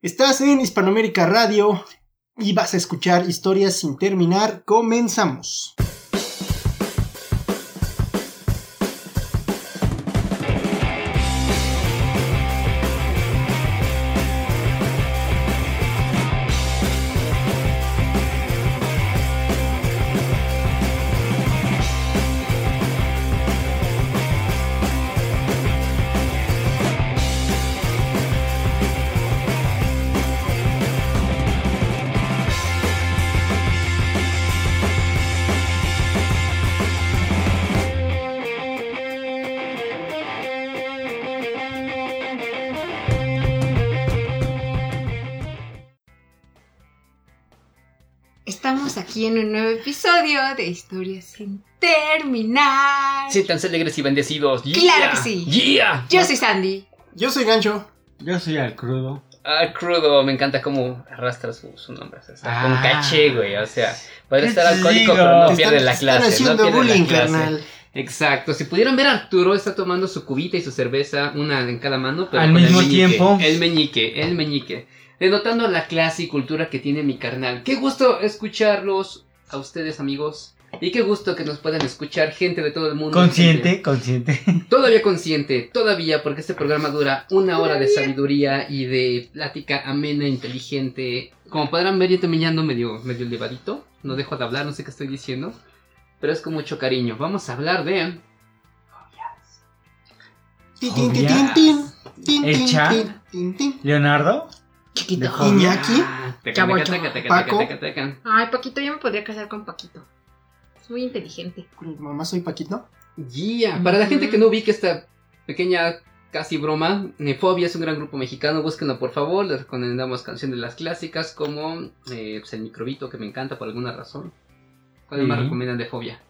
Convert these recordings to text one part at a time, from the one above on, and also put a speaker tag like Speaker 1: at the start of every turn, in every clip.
Speaker 1: Estás en Hispanoamérica Radio y vas a escuchar historias sin terminar. Comenzamos.
Speaker 2: Aquí en un nuevo episodio de Historias sin terminar.
Speaker 3: Siéntanse alegres y bendecidos. Yeah.
Speaker 2: Claro que sí.
Speaker 3: ¡Yeah!
Speaker 2: Yo soy Sandy.
Speaker 1: Yo soy Gancho.
Speaker 4: Yo soy al crudo.
Speaker 3: Ah, crudo, me encanta cómo arrastra su, su nombre. O sea, está con
Speaker 4: Ah.
Speaker 3: caché, güey. O sea, puede
Speaker 4: ¿Qué
Speaker 3: estar alcohólico,
Speaker 4: digo?
Speaker 3: pero no pierde
Speaker 1: están-
Speaker 3: la clase.
Speaker 1: Están haciendo
Speaker 3: no pierde
Speaker 1: bullying,
Speaker 3: la clase.
Speaker 1: carnal.
Speaker 3: Exacto. Si pudieran ver a Arturo, está tomando su cubita y su cerveza, una en cada mano, pero
Speaker 4: Al
Speaker 3: con el
Speaker 4: mismo
Speaker 3: meñique,
Speaker 4: tiempo.
Speaker 3: El meñique, el meñique. Denotando la clase y cultura que tiene mi carnal. Qué gusto escucharlos a ustedes, amigos. Y qué gusto que nos puedan escuchar gente de todo el mundo.
Speaker 4: Consciente,
Speaker 3: gente-
Speaker 4: consciente.
Speaker 3: Todavía consciente, todavía, porque este programa dura una hora de sabiduría y de plática amena, inteligente. Como podrán ver, yo también ya ando medio, medio elevadito. No dejo de hablar, no sé qué estoy diciendo. Pero es con mucho cariño. Vamos a hablar de.
Speaker 1: Tin, tin, tin,
Speaker 4: Obvia.
Speaker 1: tin, tin, tin,
Speaker 4: Hecha.
Speaker 1: tin, tin, tin.
Speaker 4: Leonardo.
Speaker 2: Chiquito.
Speaker 1: Iñaki. Paco.
Speaker 2: Ay, Paquito, yo me podría casar con Paquito. Es muy inteligente.
Speaker 1: Mamá, soy Paquito.
Speaker 3: Yeah. Para la gente que no ubique esta pequeña casi broma, Nefobia es un gran grupo mexicano, búsquenlo por favor, les recomendamos canciones de las clásicas como eh, pues, El Microbito, que me encanta por alguna razón. ¿Cuál más
Speaker 4: Sí.
Speaker 3: recomiendan de Fobia?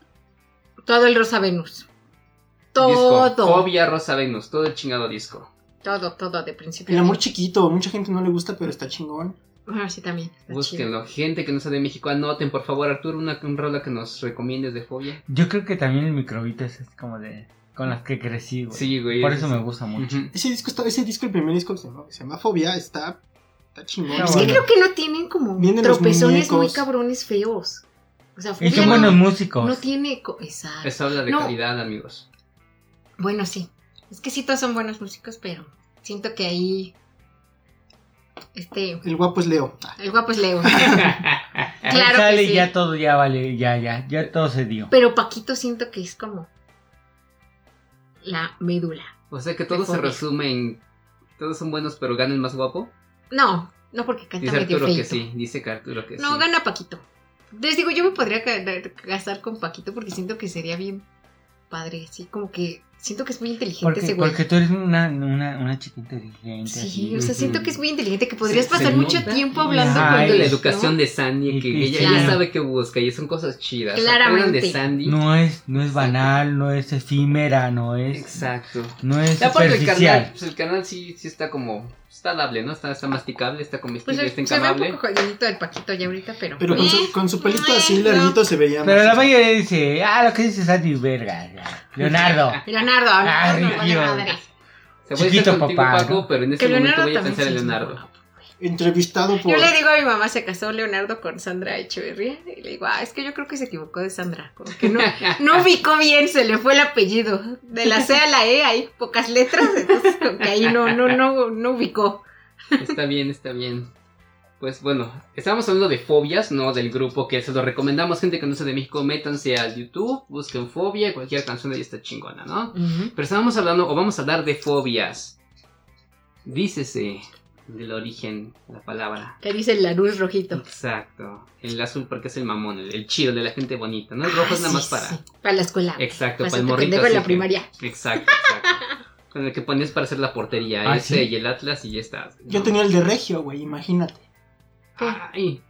Speaker 2: Todo el Rosa Venus.
Speaker 3: Disco.
Speaker 2: Todo.
Speaker 3: Fobia Rosa Venus, todo el chingado disco.
Speaker 2: Todo, todo, de principio.
Speaker 1: El
Speaker 2: a
Speaker 1: amor
Speaker 2: fin.
Speaker 1: chiquito. Mucha gente no le gusta, pero está chingón.
Speaker 2: Ah, sí, también. está chido.
Speaker 3: Búsquenlo. Gente que no sea de México, anoten por favor, Arturo, una un rola que nos recomiendes de Fobia.
Speaker 4: Yo creo que también el microbito es como de. Con las que crecí, güey.
Speaker 3: Sí, güey.
Speaker 4: Por
Speaker 3: es-
Speaker 4: eso me gusta mucho.
Speaker 1: Ese disco, está, ese disco, el primer disco que se llama, se llama Fobia, está, está chingón.
Speaker 2: Es que
Speaker 4: bueno.
Speaker 2: creo que no tienen como
Speaker 1: Vienen
Speaker 2: tropezones muy cabrones feos. O sea,
Speaker 4: Y
Speaker 2: Fobia
Speaker 4: son
Speaker 2: no-
Speaker 4: buenos músicos.
Speaker 2: No tiene. Exacto.
Speaker 3: Eso habla de
Speaker 2: No.
Speaker 3: calidad, amigos.
Speaker 2: Bueno, sí. Es que sí, todos son buenos músicos, pero siento que ahí. Este.
Speaker 1: El guapo es Leo.
Speaker 2: El guapo es Leo. Claro
Speaker 4: sale
Speaker 2: que
Speaker 4: y
Speaker 2: sí.
Speaker 4: ya todo ya vale, ya, ya, ya todo se dio.
Speaker 2: Pero Paquito siento que es como. La médula.
Speaker 3: O sea que todo se resume en. Todos son buenos, pero gana el más guapo.
Speaker 2: No, no porque canta
Speaker 3: Dice
Speaker 2: medio
Speaker 3: Arturo
Speaker 2: feito.
Speaker 3: que sí, dice que Arturo que
Speaker 2: No,
Speaker 3: sí.
Speaker 2: gana Paquito. Les digo, yo me podría ca- casar con Paquito porque siento que sería bien padre. Así como que siento que es muy inteligente ese
Speaker 4: Porque,
Speaker 2: güey.
Speaker 4: porque tú eres una, una, una chica inteligente.
Speaker 2: Sí,
Speaker 4: así.
Speaker 2: o sea, siento que es muy inteligente, que podrías
Speaker 3: Se- se
Speaker 2: pasar mucho
Speaker 3: nota.
Speaker 2: tiempo hablando
Speaker 4: Ay,
Speaker 2: con
Speaker 3: la
Speaker 2: él,
Speaker 3: educación
Speaker 2: ¿no?
Speaker 3: de Sandy,
Speaker 4: Y
Speaker 3: que
Speaker 4: que
Speaker 3: ella, ella sabe qué busca y son cosas chidas.
Speaker 2: Claramente.
Speaker 3: Aprendan de Sandy.
Speaker 4: No es, no es
Speaker 3: Exacto.
Speaker 4: banal, no es efímera, no es,
Speaker 3: Exacto.
Speaker 4: no es
Speaker 3: Y aparte el canal,
Speaker 4: superficial.
Speaker 3: pues el canal sí, sí está como, está dable, ¿no? Está, está masticable, está comestible,
Speaker 2: Pues
Speaker 3: está
Speaker 2: se ve un
Speaker 3: encamable.
Speaker 2: poco jodidito el Paquito ya ahorita, pero.
Speaker 1: Pero con
Speaker 2: Eh,
Speaker 1: su, con su pelito así
Speaker 2: eh, no.
Speaker 1: larguito se veía
Speaker 4: Pero la mayoría dice, ah, lo que dice Sandy, verga, ya. Leonardo.
Speaker 2: Leonardo,
Speaker 4: Ah,
Speaker 2: no, no, vale
Speaker 4: Dios.
Speaker 2: madre.
Speaker 3: Se puede
Speaker 4: Chiquito papá,
Speaker 3: Paco,
Speaker 4: ¿no?
Speaker 3: pero en este
Speaker 2: Que
Speaker 3: momento
Speaker 2: Leonardo
Speaker 3: voy a pensar en
Speaker 2: es
Speaker 3: Leonardo.
Speaker 1: Entrevistado por...
Speaker 2: Yo le digo a mi mamá, se casó Leonardo con Sandra Echeverría. Y le digo, ah, es que yo creo que se equivocó de Sandra. Como que no, no ubicó bien, se le fue el apellido. De la C a la E hay pocas letras, entonces como que ahí no, no, no, no ubicó.
Speaker 3: Está bien, está bien. Pues bueno, estábamos hablando de fobias, no del grupo que se lo recomendamos. Gente que no sea de México, métanse al YouTube, busquen fobia, cualquier canción de ahí está chingona, ¿no? Pero estábamos hablando, o vamos a hablar de fobias. Dícese del origen de la palabra.
Speaker 2: Que dice la luz rojito.
Speaker 3: Exacto. El azul porque es el mamón, el, el chido, el de la gente bonita, ¿no? El rojo
Speaker 2: Ah,
Speaker 3: es nada
Speaker 2: sí,
Speaker 3: más para.
Speaker 2: sí, para la escuela.
Speaker 3: Exacto,
Speaker 2: Para
Speaker 3: para el morrito.
Speaker 2: pendejo en la
Speaker 3: que-
Speaker 2: primaria.
Speaker 3: Exacto, exacto. Con el que pones para hacer la portería,
Speaker 4: Ah,
Speaker 3: ese
Speaker 4: ¿sí?
Speaker 3: y el Atlas y ya está.
Speaker 1: Yo tenía el de Regio, güey, imagínate.
Speaker 3: Ay,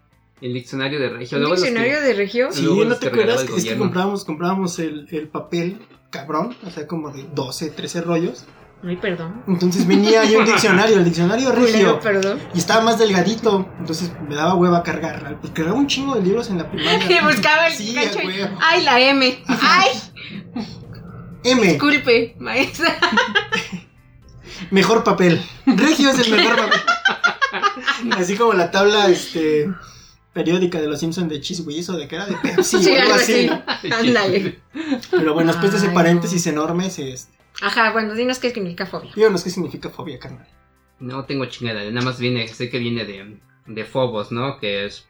Speaker 3: el diccionario de Regio.
Speaker 2: ¿Un
Speaker 3: Luego los que-
Speaker 2: diccionario de regio?
Speaker 1: Sí, ¿no te acuerdas?
Speaker 3: el
Speaker 1: Que es que comprábamos, comprábamos el, el papel cabrón, o sea, como de 12, 13 rollos.
Speaker 2: Ay, perdón.
Speaker 1: Entonces venía ahí un diccionario, el diccionario regio.
Speaker 2: Perdón.
Speaker 1: Y estaba más delgadito, entonces me daba hueva cargar. Porque cargaba un chingo de libros en la primaria.
Speaker 2: Y buscaba el
Speaker 1: Sí,
Speaker 2: cacho. Ay, la M. Ay,
Speaker 1: M,
Speaker 2: disculpe, maestra.
Speaker 1: mejor papel. Regio es el mejor papel. Así como la tabla este periódica de los Simpsons de Cheese Whiz o de que era de Pepsi
Speaker 2: Sí,
Speaker 1: o algo así. ¿no?
Speaker 2: Ándale.
Speaker 1: Pero bueno, después de ese paréntesis
Speaker 2: no.
Speaker 1: enorme, este,
Speaker 2: Ajá, bueno, dinos qué significa fobia.
Speaker 1: díganos qué significa fobia, carnal.
Speaker 3: No tengo chingada, nada más viene, sé que viene de, de Phobos, ¿no? Que es...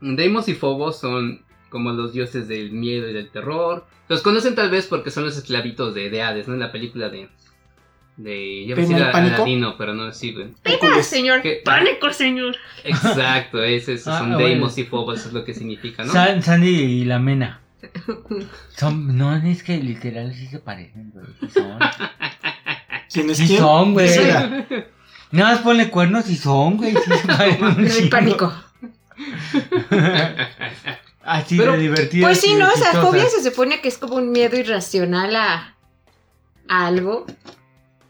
Speaker 3: Deimos y Phobos son como los dioses del miedo y del terror. Los conocen tal vez porque son los esclavitos de, de Hades, ¿no? En la película de... De... A
Speaker 1: ¿Pena
Speaker 3: decir
Speaker 1: pánico?
Speaker 3: Aladino, pero no sirve.
Speaker 2: Pena, señor.
Speaker 3: ¿Qué?
Speaker 2: Pánico, señor.
Speaker 3: Exacto, ese, esos
Speaker 4: Ah,
Speaker 3: son
Speaker 4: bueno.
Speaker 3: Deimos y Phobos, es lo que significa, ¿no?
Speaker 4: San- Sandy y la Mena. Son, no, es que literal sí se parecen, güey. Sí son.
Speaker 1: ¿Quién es
Speaker 4: Sí
Speaker 1: quién?
Speaker 4: son, güey. Nada más ponle cuernos y son, güey. Sí se parecen
Speaker 2: pánico.
Speaker 4: Así
Speaker 3: Pero-
Speaker 4: de divertido.
Speaker 2: Pues sí, ¿no? O sea, fobia se supone que es como un miedo irracional a, a algo,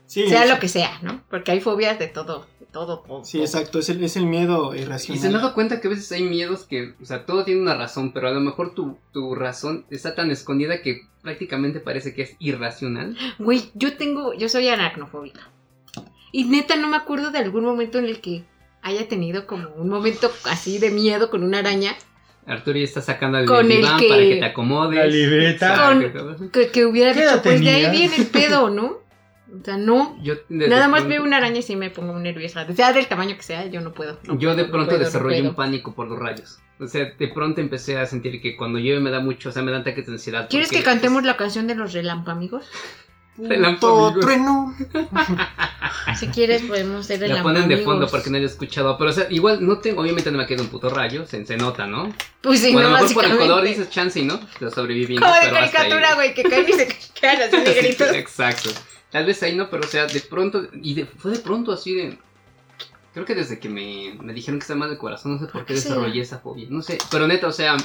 Speaker 1: Sí,
Speaker 2: sea lo que sea, ¿no? Porque hay fobias de todo, todo.
Speaker 1: Sí, exacto, es el, es el miedo
Speaker 3: Y
Speaker 1: irracional.
Speaker 3: se han dado cuenta que a veces hay miedos que, o sea, todo tiene una razón, pero a lo mejor tu, tu razón está tan escondida que prácticamente parece que es irracional.
Speaker 2: Güey, yo tengo, yo soy aracnofóbica. Y neta no me acuerdo de algún momento en el que haya tenido como un momento así de miedo con una araña.
Speaker 3: Arturo ya está sacando el
Speaker 2: Con el
Speaker 3: diván
Speaker 2: que-
Speaker 3: para que te acomodes.
Speaker 4: La libreta.
Speaker 2: Que, que hubiera
Speaker 4: ¿Qué
Speaker 2: dicho, pues de ahí viene el pedo, ¿no? O sea, no.
Speaker 3: Yo
Speaker 2: Nada más
Speaker 3: pronto-
Speaker 2: veo una araña y sí me pongo muy nerviosa. Sea del tamaño que sea, yo no puedo. no
Speaker 3: Yo de
Speaker 2: puedo,
Speaker 3: pronto
Speaker 2: no
Speaker 3: desarrollé
Speaker 2: puedo.
Speaker 3: un pánico por los rayos. O sea, de pronto empecé a sentir que cuando llueve me da mucho, o sea, me dan ataques de ansiedad.
Speaker 2: ¿Quieres que cantemos la canción de los relámpagos?
Speaker 3: Relámpago,
Speaker 1: Puto trueno.
Speaker 2: Si quieres, podemos ser
Speaker 3: La
Speaker 2: relámpagos.
Speaker 3: ponen de fondo porque no he escuchado. Pero, o sea, igual no tengo, obviamente no me queda un puto rayo, se, se nota, ¿no?
Speaker 2: Pues sí,
Speaker 3: bueno,
Speaker 2: no,
Speaker 3: a lo mejor por el color dices chance, y ¿no? Lo sobreviviendo.
Speaker 2: Como de caricatura, güey, que caen y se quedan así negritos.
Speaker 3: Exacto. Tal vez ahí no, pero o sea, de pronto, y de- fue de pronto así de... Creo que desde que me, me dijeron que estaba mal del corazón, no sé por qué
Speaker 2: será?
Speaker 3: desarrollé esa fobia. No sé, pero neta, o sea,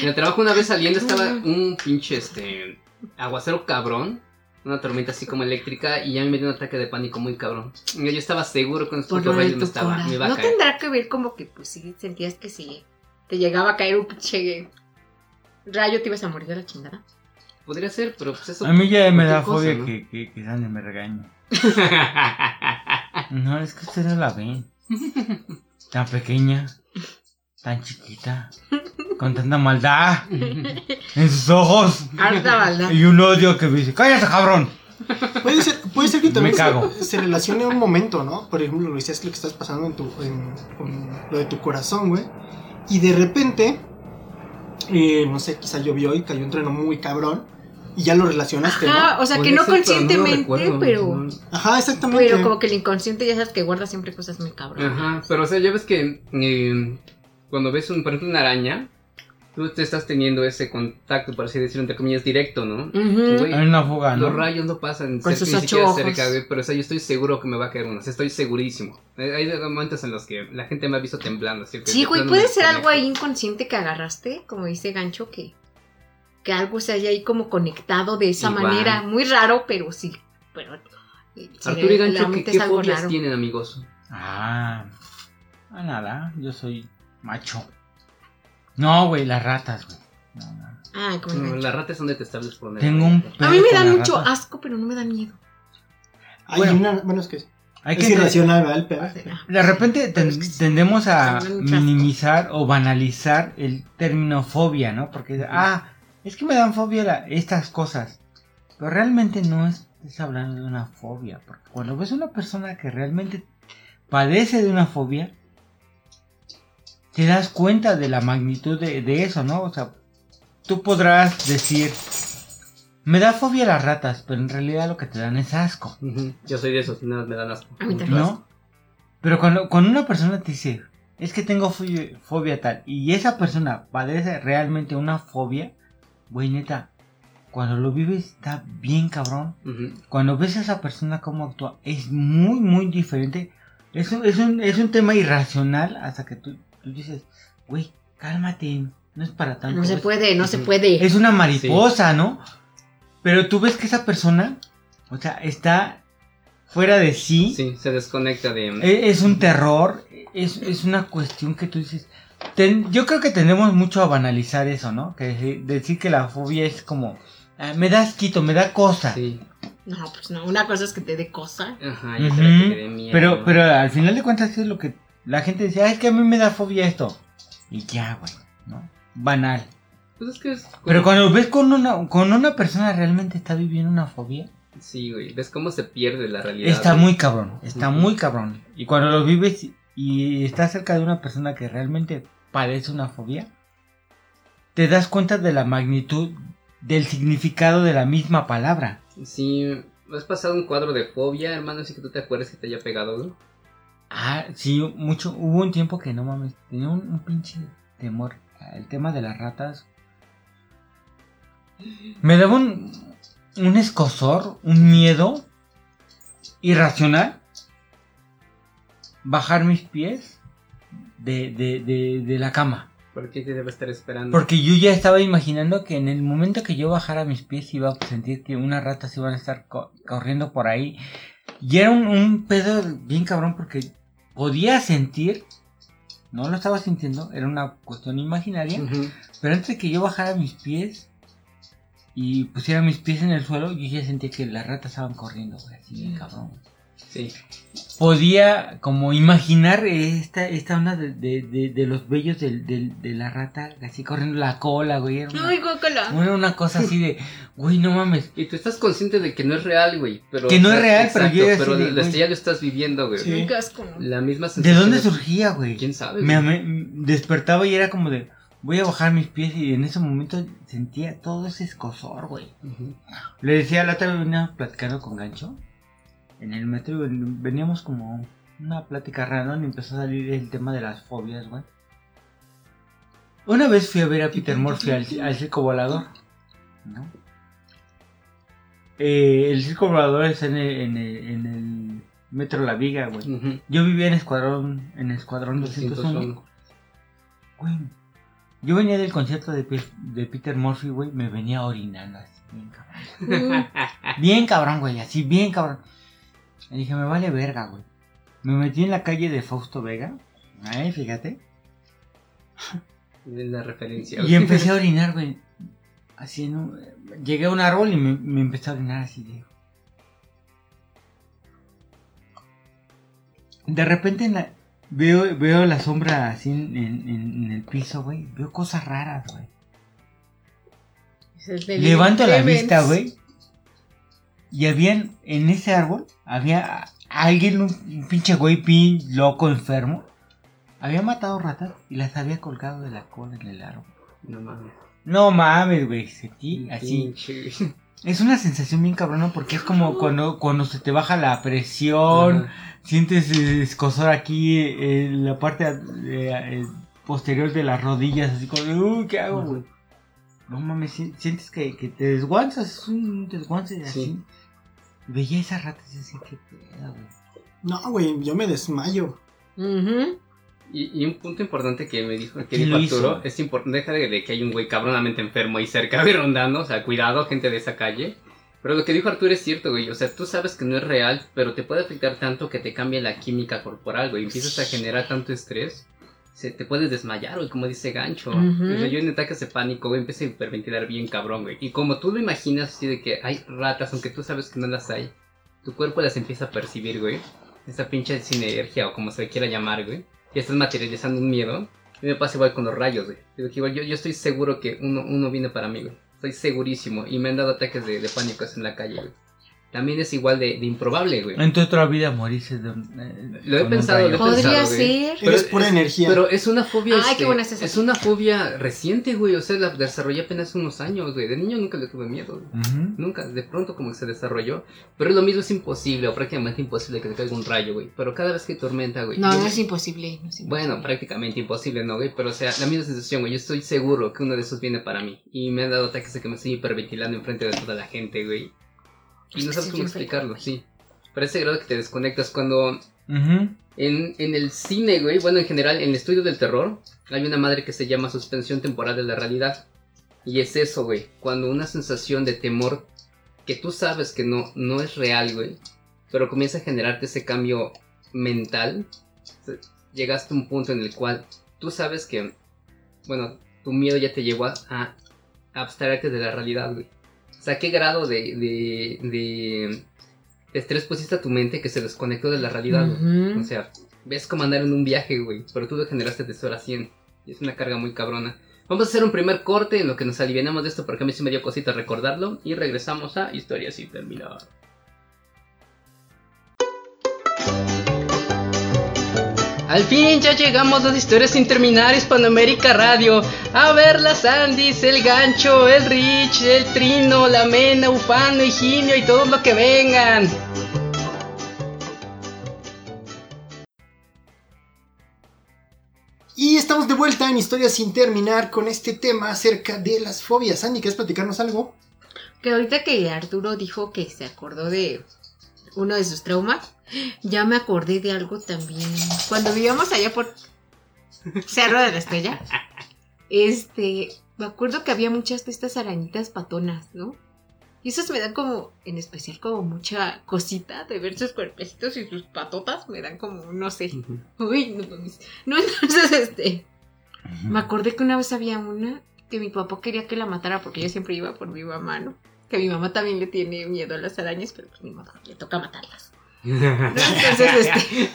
Speaker 3: en el trabajo una vez saliendo estaba un pinche, este, aguacero cabrón. Una tormenta así como eléctrica y ya me dio un ataque de pánico muy cabrón. Yo estaba seguro con estos
Speaker 2: de
Speaker 3: rayos me estaba, me iba a
Speaker 2: ¿No
Speaker 3: caer.
Speaker 2: tendrá que ver como que, pues sí, sentías que si te llegaba a caer un pinche rayo te ibas a morir de la chingada?
Speaker 3: Podría ser, pero pues eso...
Speaker 4: A mí ya me da
Speaker 3: cosa,
Speaker 4: fobia
Speaker 3: ¿no?
Speaker 4: que, que, que Sandy me regañe. No, es que ustedes la ven. Tan pequeña, tan chiquita, con tanta maldad en sus ojos.
Speaker 2: Harta maldad.
Speaker 4: Y un odio que me dice, cállate cabrón.
Speaker 1: Puede ser, puede ser que también
Speaker 4: Me
Speaker 1: se,
Speaker 4: cago.
Speaker 1: se relacione a un momento, ¿no? Por ejemplo, lo decías lo que estás pasando en tu, en, con lo de tu corazón, güey. Y de repente, eh, no sé, quizá llovió y cayó un trueno muy cabrón. Y ya lo relacionaste, ¿no?
Speaker 2: Ajá, o sea, que no
Speaker 3: ser, pero no lo
Speaker 2: conscientemente,
Speaker 3: recuerdo,
Speaker 2: pero,
Speaker 3: no.
Speaker 1: Ajá, exactamente.
Speaker 2: pero como que el inconsciente ya sabes que guarda siempre cosas muy cabronas.
Speaker 3: Ajá, pero o sea, ya ves que eh, cuando ves, un, por ejemplo, una araña, tú te estás teniendo ese contacto, por así decirlo, entre comillas, directo, ¿no? Güey,
Speaker 4: Hay una fuga, ¿no?
Speaker 3: Los rayos no pasan
Speaker 2: Con
Speaker 3: cerca,
Speaker 2: sus
Speaker 3: ni
Speaker 2: ocho
Speaker 3: siquiera
Speaker 2: ojos.
Speaker 3: cerca, pero o sea, yo estoy seguro que me va a caer uno, o sea, estoy segurísimo. Eh, Hay momentos en los que la gente me ha visto temblando, así que
Speaker 2: Sí, güey, puede ser algo ahí inconsciente que agarraste, como dice Gancho, que, que algo se haya ahí como conectado de esa
Speaker 3: Igual.
Speaker 2: manera. Muy raro, pero sí. Pero, eh,
Speaker 3: Arturo y Gancho, ¿qué, qué fobias
Speaker 2: raro.
Speaker 3: tienen, amigos?
Speaker 4: Ah, ah, nada, yo soy macho. No, güey, las ratas, güey. No, no.
Speaker 2: Ah, como
Speaker 3: No, las ratas son detestables por donde
Speaker 4: Tengo un
Speaker 2: A mí me
Speaker 4: con
Speaker 2: da
Speaker 4: las
Speaker 2: mucho asco, pero no me da miedo.
Speaker 1: Hay
Speaker 4: Bueno.
Speaker 1: una, bueno, es que es,
Speaker 4: Hay
Speaker 1: es
Speaker 4: que
Speaker 1: irracional, ¿verdad? El pedo.
Speaker 2: Ah,
Speaker 4: De repente ten-
Speaker 2: Pero es que sí,
Speaker 4: tendemos a minimizar o banalizar el término fobia, ¿no? Porque, ah, es que me dan fobia la- estas cosas. Pero realmente no es, es hablando de una fobia. Porque cuando ves a una persona que realmente padece de una fobia, te das cuenta de la magnitud de, de eso, ¿no? O sea, tú podrás decir, me da fobia las ratas, pero en realidad lo que te dan es asco.
Speaker 3: Yo soy de esos, no, me dan asco.
Speaker 2: A mí también.
Speaker 4: ¿No? Pero cuando, cuando una persona te dice, es que tengo fobia, fobia tal, y esa persona padece realmente una fobia, güey, neta, cuando lo vives está bien cabrón. Cuando ves a esa persona cómo actúa, es muy, muy diferente. Es un, es un, es un tema irracional hasta que tú, tú dices, güey, cálmate, no es para tanto.
Speaker 2: No se
Speaker 4: es-
Speaker 2: puede, no se puede.
Speaker 4: es una mariposa, ¿no? Pero tú ves que esa persona, o sea, está fuera de sí.
Speaker 3: Sí, se desconecta de...
Speaker 4: E- Es un terror, es, es una cuestión que tú dices. Ten- yo creo que tendemos mucho a banalizar eso, ¿no? Que deci- decir que la fobia es como, "Ah, me da asquito, me da cosa.
Speaker 3: Sí.
Speaker 2: No, pues no, una cosa es que te dé cosa.
Speaker 3: Ajá, y otra
Speaker 4: Ujú.
Speaker 3: que te dé miedo.
Speaker 4: Pero, pero al final de cuentas es lo que la gente dice, ah, es que a mí me da fobia esto. Y ya, güey, ¿no? Banal.
Speaker 3: Pues es que es.
Speaker 4: Pero cuando ves con una, con una persona realmente está viviendo una fobia,
Speaker 3: Sí, güey. ¿Ves cómo se pierde la realidad?
Speaker 4: está
Speaker 3: güey?
Speaker 4: muy cabrón, está muy cabrón. Y cuando lo vives y estás cerca de una persona que realmente padece una fobia, te das cuenta de la magnitud del significado de la misma palabra.
Speaker 3: Sí, ¿has pasado un cuadro de fobia, hermano? Así que tú te acuerdas que te haya pegado, güey.
Speaker 4: Ah, sí, mucho, hubo un tiempo que no mames, tenía un, un pinche temor. El tema de las ratas. Me daba un, un escosor, un miedo irracional. Bajar mis pies de, de, de, de la cama.
Speaker 3: ¿Por qué te debe estar esperando?
Speaker 4: Porque yo ya estaba imaginando que en el momento que yo bajara mis pies iba a sentir que unas ratas iban a estar co- corriendo por ahí. Y era un, un pedo bien cabrón porque podía sentir, no lo estaba sintiendo, era una cuestión imaginaria, pero antes de que yo bajara mis pies y pusiera mis pies en el suelo, yo ya sentía que las ratas estaban corriendo, así bien cabrón. Podía como imaginar esta, esta onda de, de, de, de los vellos de la rata, así corriendo la cola, güey. Era una,
Speaker 2: Ay,
Speaker 4: una cosa así de, güey, no mames.
Speaker 3: Y tú estás consciente de que no es real, güey. Pero,
Speaker 4: Que no es real, pero yo
Speaker 3: Exacto,
Speaker 4: así
Speaker 3: pero
Speaker 4: de,
Speaker 3: lo-
Speaker 4: güey.
Speaker 3: ya lo estás viviendo, güey.
Speaker 1: Sí.
Speaker 3: La misma
Speaker 4: ¿De
Speaker 3: sensación.
Speaker 4: dónde surgía, güey?
Speaker 3: ¿Quién sabe?
Speaker 4: Me, despertaba y era como de, voy a bajar mis pies y en ese momento sentía todo ese escosor, güey. Le decía, la otra vez venía platicando con Gancho en el metro veníamos como una plática random y empezó a salir el tema de las fobias, güey. Una vez fui a ver a Peter Murphy al, al circo volador, ¿no? Eh, el circo volador está en el, en el, en el metro La Viga, güey. Yo vivía en Escuadrón, en Escuadrón 201.
Speaker 3: 201.
Speaker 4: Güey, yo venía del concierto de, de Peter Murphy, güey, me venía orinando así, bien cabrón. Bien cabrón, güey, así, bien cabrón. Y dije, me vale verga, güey. Me metí en la calle de Fausto Vega. Ay, fíjate.
Speaker 3: Es la referencia.
Speaker 4: Y empecé a orinar, güey. Así en un- Llegué a un árbol y me, me empecé a orinar así de... De repente en la- veo, veo la sombra así en, en- en el piso, güey. Veo cosas raras, güey.
Speaker 2: Es
Speaker 4: Levanto la vista, güey. Y habían, en ese árbol, había alguien, un, un pinche güey, pin, loco, enfermo. Había matado ratas y las había colgado de la cola en el árbol.
Speaker 3: No mames.
Speaker 4: No mames, güey, sentí así.
Speaker 3: Pinche.
Speaker 4: Es una sensación bien cabrona porque es como cuando, cuando se te baja la presión,
Speaker 3: Ajá.
Speaker 4: sientes eh, escosor aquí eh, en la parte eh, eh, posterior de las rodillas, así como, uy, ¿qué hago, güey? No mames, si- sientes que, que te desguanzas, es un desguance así.
Speaker 3: Sí.
Speaker 4: Veía esas ratas y decía, qué pedo, güey.
Speaker 1: No, güey, yo me desmayo.
Speaker 2: Ujú.
Speaker 3: Y, y un punto importante que me dijo. Arturo, es importante deja de, de que hay un güey cabronamente enfermo ahí cerca, güey, rondando, o sea, cuidado, gente de esa calle. Pero lo que dijo Arturo es cierto, güey, o sea, tú sabes que no es real, pero te puede afectar tanto que te cambia la química corporal, güey, empiezas a generar tanto estrés, se te puedes desmayar, güey, como dice Gancho. O sea, yo en ataques de pánico, güey, empiezo a hiperventilar bien cabrón, güey. Y como tú lo imaginas así de que hay ratas, aunque tú sabes que no las hay, tu cuerpo las empieza a percibir, güey. Esa pinche sinergia o como se le quiera llamar, güey. Y estás materializando un miedo. Y me pasa igual con los rayos, güey. Digo que igual yo, yo estoy seguro que uno, uno viene para mí, güey. Estoy segurísimo. Y me han dado ataques de, de pánico en la calle, güey. También es igual de, de improbable, güey.
Speaker 4: En tu otra vida moriste de un- eh,
Speaker 3: Lo he pensado, lo he
Speaker 2: Podría
Speaker 3: pensado, güey.
Speaker 2: ser.
Speaker 3: Pero
Speaker 1: Eres pura
Speaker 3: es-
Speaker 1: energía.
Speaker 3: Pero es una fobia.
Speaker 2: Ay,
Speaker 3: este,
Speaker 2: qué buena es esa.
Speaker 3: Es una fobia reciente, güey. O sea, la desarrollé apenas unos años, güey. De niño nunca le tuve miedo. güey.
Speaker 4: Ujú.
Speaker 3: Nunca, de pronto como que se desarrolló. Pero lo mismo es imposible, o prácticamente imposible que te caiga un rayo, güey. Pero cada vez que hay tormenta, güey.
Speaker 2: No,
Speaker 3: yo-
Speaker 2: no es imposible. no es imposible.
Speaker 3: Bueno, prácticamente imposible, ¿no, güey? Pero o sea, la misma sensación, güey. Yo estoy seguro que uno de esos viene para mí. Y me han dado ataques de que me estoy hiperventilando enfrente de toda la gente, güey. Y no sabes cómo explicarlo, sí. Pero ese grado que te desconectas cuando
Speaker 4: Ujú.
Speaker 3: en, en el cine, güey, bueno, en general, en el estudio del terror, hay una madre que se llama suspensión temporal de la realidad. Y es eso, güey, cuando una sensación de temor que tú sabes que no, no es real, güey, pero comienza a generarte ese cambio mental, llegaste a un punto en el cual tú sabes que, bueno, tu miedo ya te llevó a, a abstraerte de la realidad, güey. O sea, ¿qué grado de, de, de estrés pusiste a tu mente que se desconectó de la realidad? O sea, ves como andar en un viaje, güey, pero tú lo generaste de 0 a 100. Y es una carga muy cabrona. Vamos a hacer un primer corte en lo que nos alivianamos de esto porque a mí sí me dio cosita recordarlo. Y regresamos a Historias sin terminar. Al fin ya llegamos a las historias sin terminar Hispanoamérica Radio. A ver las Andis, el gancho, el Rich, el Trino, la Mena, Ufano, Higinio y todos lo que vengan.
Speaker 1: Y estamos de vuelta en Historias sin terminar con este tema acerca de las fobias. Andy, ¿quieres platicarnos algo?
Speaker 2: Que ahorita que Arturo dijo que se acordó de uno de sus traumas, ya me acordé de algo también. Cuando vivíamos allá por Cerro de la Estrella, este, me acuerdo que había muchas de estas arañitas patonas, ¿no? Y esas me dan como, en especial, como mucha cosita de ver sus cuerpecitos y sus patotas, me dan como, no sé. Uy, no mames. No, entonces, este, me acordé que una vez había una que mi papá quería que la matara porque yo siempre iba por mi mamá, ¿no? Que mi mamá también le tiene miedo a las arañas, pero pues ni modo, le toca matarlas. Entonces, este,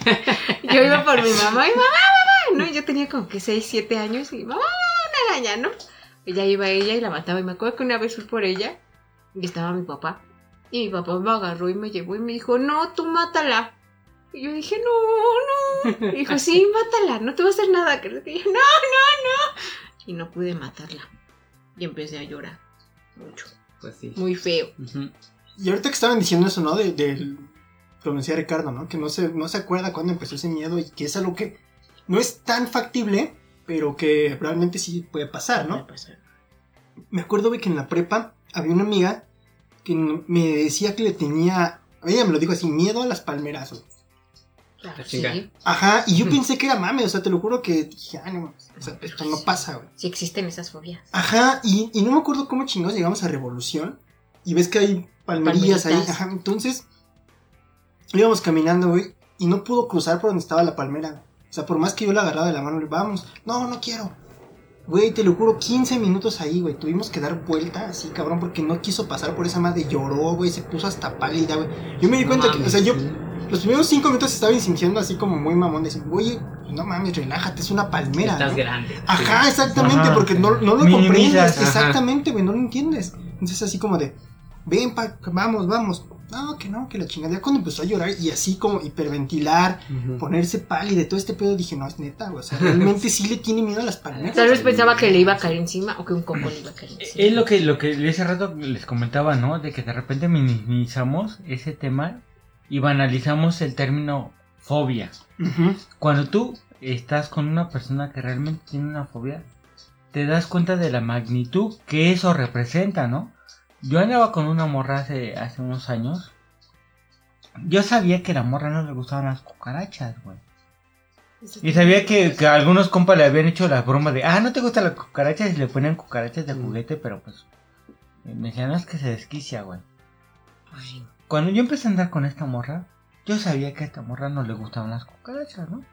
Speaker 2: yo iba por mi mamá y mamá, mamá, ¿no? Yo tenía como que 6, 7 años y mamá, una araña, ¿no? Ya iba ella y la mataba. Y me acuerdo que una vez fui por ella y estaba mi papá. Y mi papá me agarró y me llevó y me dijo, no, tú mátala. Y yo dije, no, no. Y dijo, sí, mátala, no te va a hacer nada. Que no, no, no. Y no pude matarla. Y empecé a llorar mucho.
Speaker 3: Pues sí.
Speaker 2: Muy feo.
Speaker 1: Y ahorita que estaban diciendo eso, ¿no? De, del- como decía Ricardo, ¿no? Que no se, no se acuerda cuándo empezó ese miedo y que es algo que no es tan factible, pero que realmente sí puede pasar, ¿no? Me acuerdo güey, que en la prepa había una amiga que me decía que le tenía, ella me lo dijo así, miedo a las palmeras,
Speaker 2: sí.
Speaker 1: Ajá, y yo pensé que era mame, o sea, te lo juro que dije, ah, no, o sea, esto no pasa, güey.
Speaker 2: Sí existen esas fobias.
Speaker 1: Ajá, y, y no me acuerdo cómo chingados llegamos a Revolución. Y ves que hay palmerillas ahí. Ajá, entonces íbamos caminando, güey. Y no pudo cruzar por donde estaba la palmera. O sea, por más que yo la agarraba de la mano, le vamos. No, no quiero. Güey, te lo juro, 15 minutos ahí, güey. Tuvimos que dar vuelta así, cabrón, porque no quiso pasar por esa madre. Lloró, güey, se puso hasta pálida, güey. Yo me di cuenta que, o sea, yo los primeros 5 minutos estaba sintiendo así como muy mamón. Decir, oye, no mames, relájate, es una palmera.
Speaker 3: Estás
Speaker 1: ¿no?
Speaker 3: grande.
Speaker 1: Ajá, exactamente,
Speaker 4: Ajá.
Speaker 1: porque no, no lo
Speaker 4: Minimizas,
Speaker 1: comprendes.
Speaker 3: ajá.
Speaker 1: Exactamente, güey, no lo entiendes. Entonces, así como de, ven, pa, vamos, vamos. No, que no, que la chingada. Ya cuando empezó a llorar y así como hiperventilar, ponerse pálida y todo este pedo, dije, no, es neta, güey. O sea, realmente sí le tiene miedo a las palmeras.
Speaker 2: Tal vez pensaba que le iba a caer encima o que un coco le iba a caer encima.
Speaker 4: Es lo que, lo que hace rato les comentaba, ¿no? De que de repente minimizamos ese tema y banalizamos el término fobia. Cuando tú estás con una persona que realmente tiene una fobia, te das cuenta de la magnitud que eso representa, ¿no? Yo andaba con una morra hace, hace unos años. Yo sabía que a la morra no le gustaban las cucarachas, güey. Y sabía que, que a algunos compas le habían hecho la broma de, ah, no te gustan las cucarachas y le ponían cucarachas de
Speaker 3: Mm.
Speaker 4: juguete, pero pues me decían, no es que se desquicia, güey.
Speaker 2: Pues sí.
Speaker 4: Cuando yo empecé a andar con esta morra, yo sabía que a esta morra no le gustaban las cucarachas, ¿no?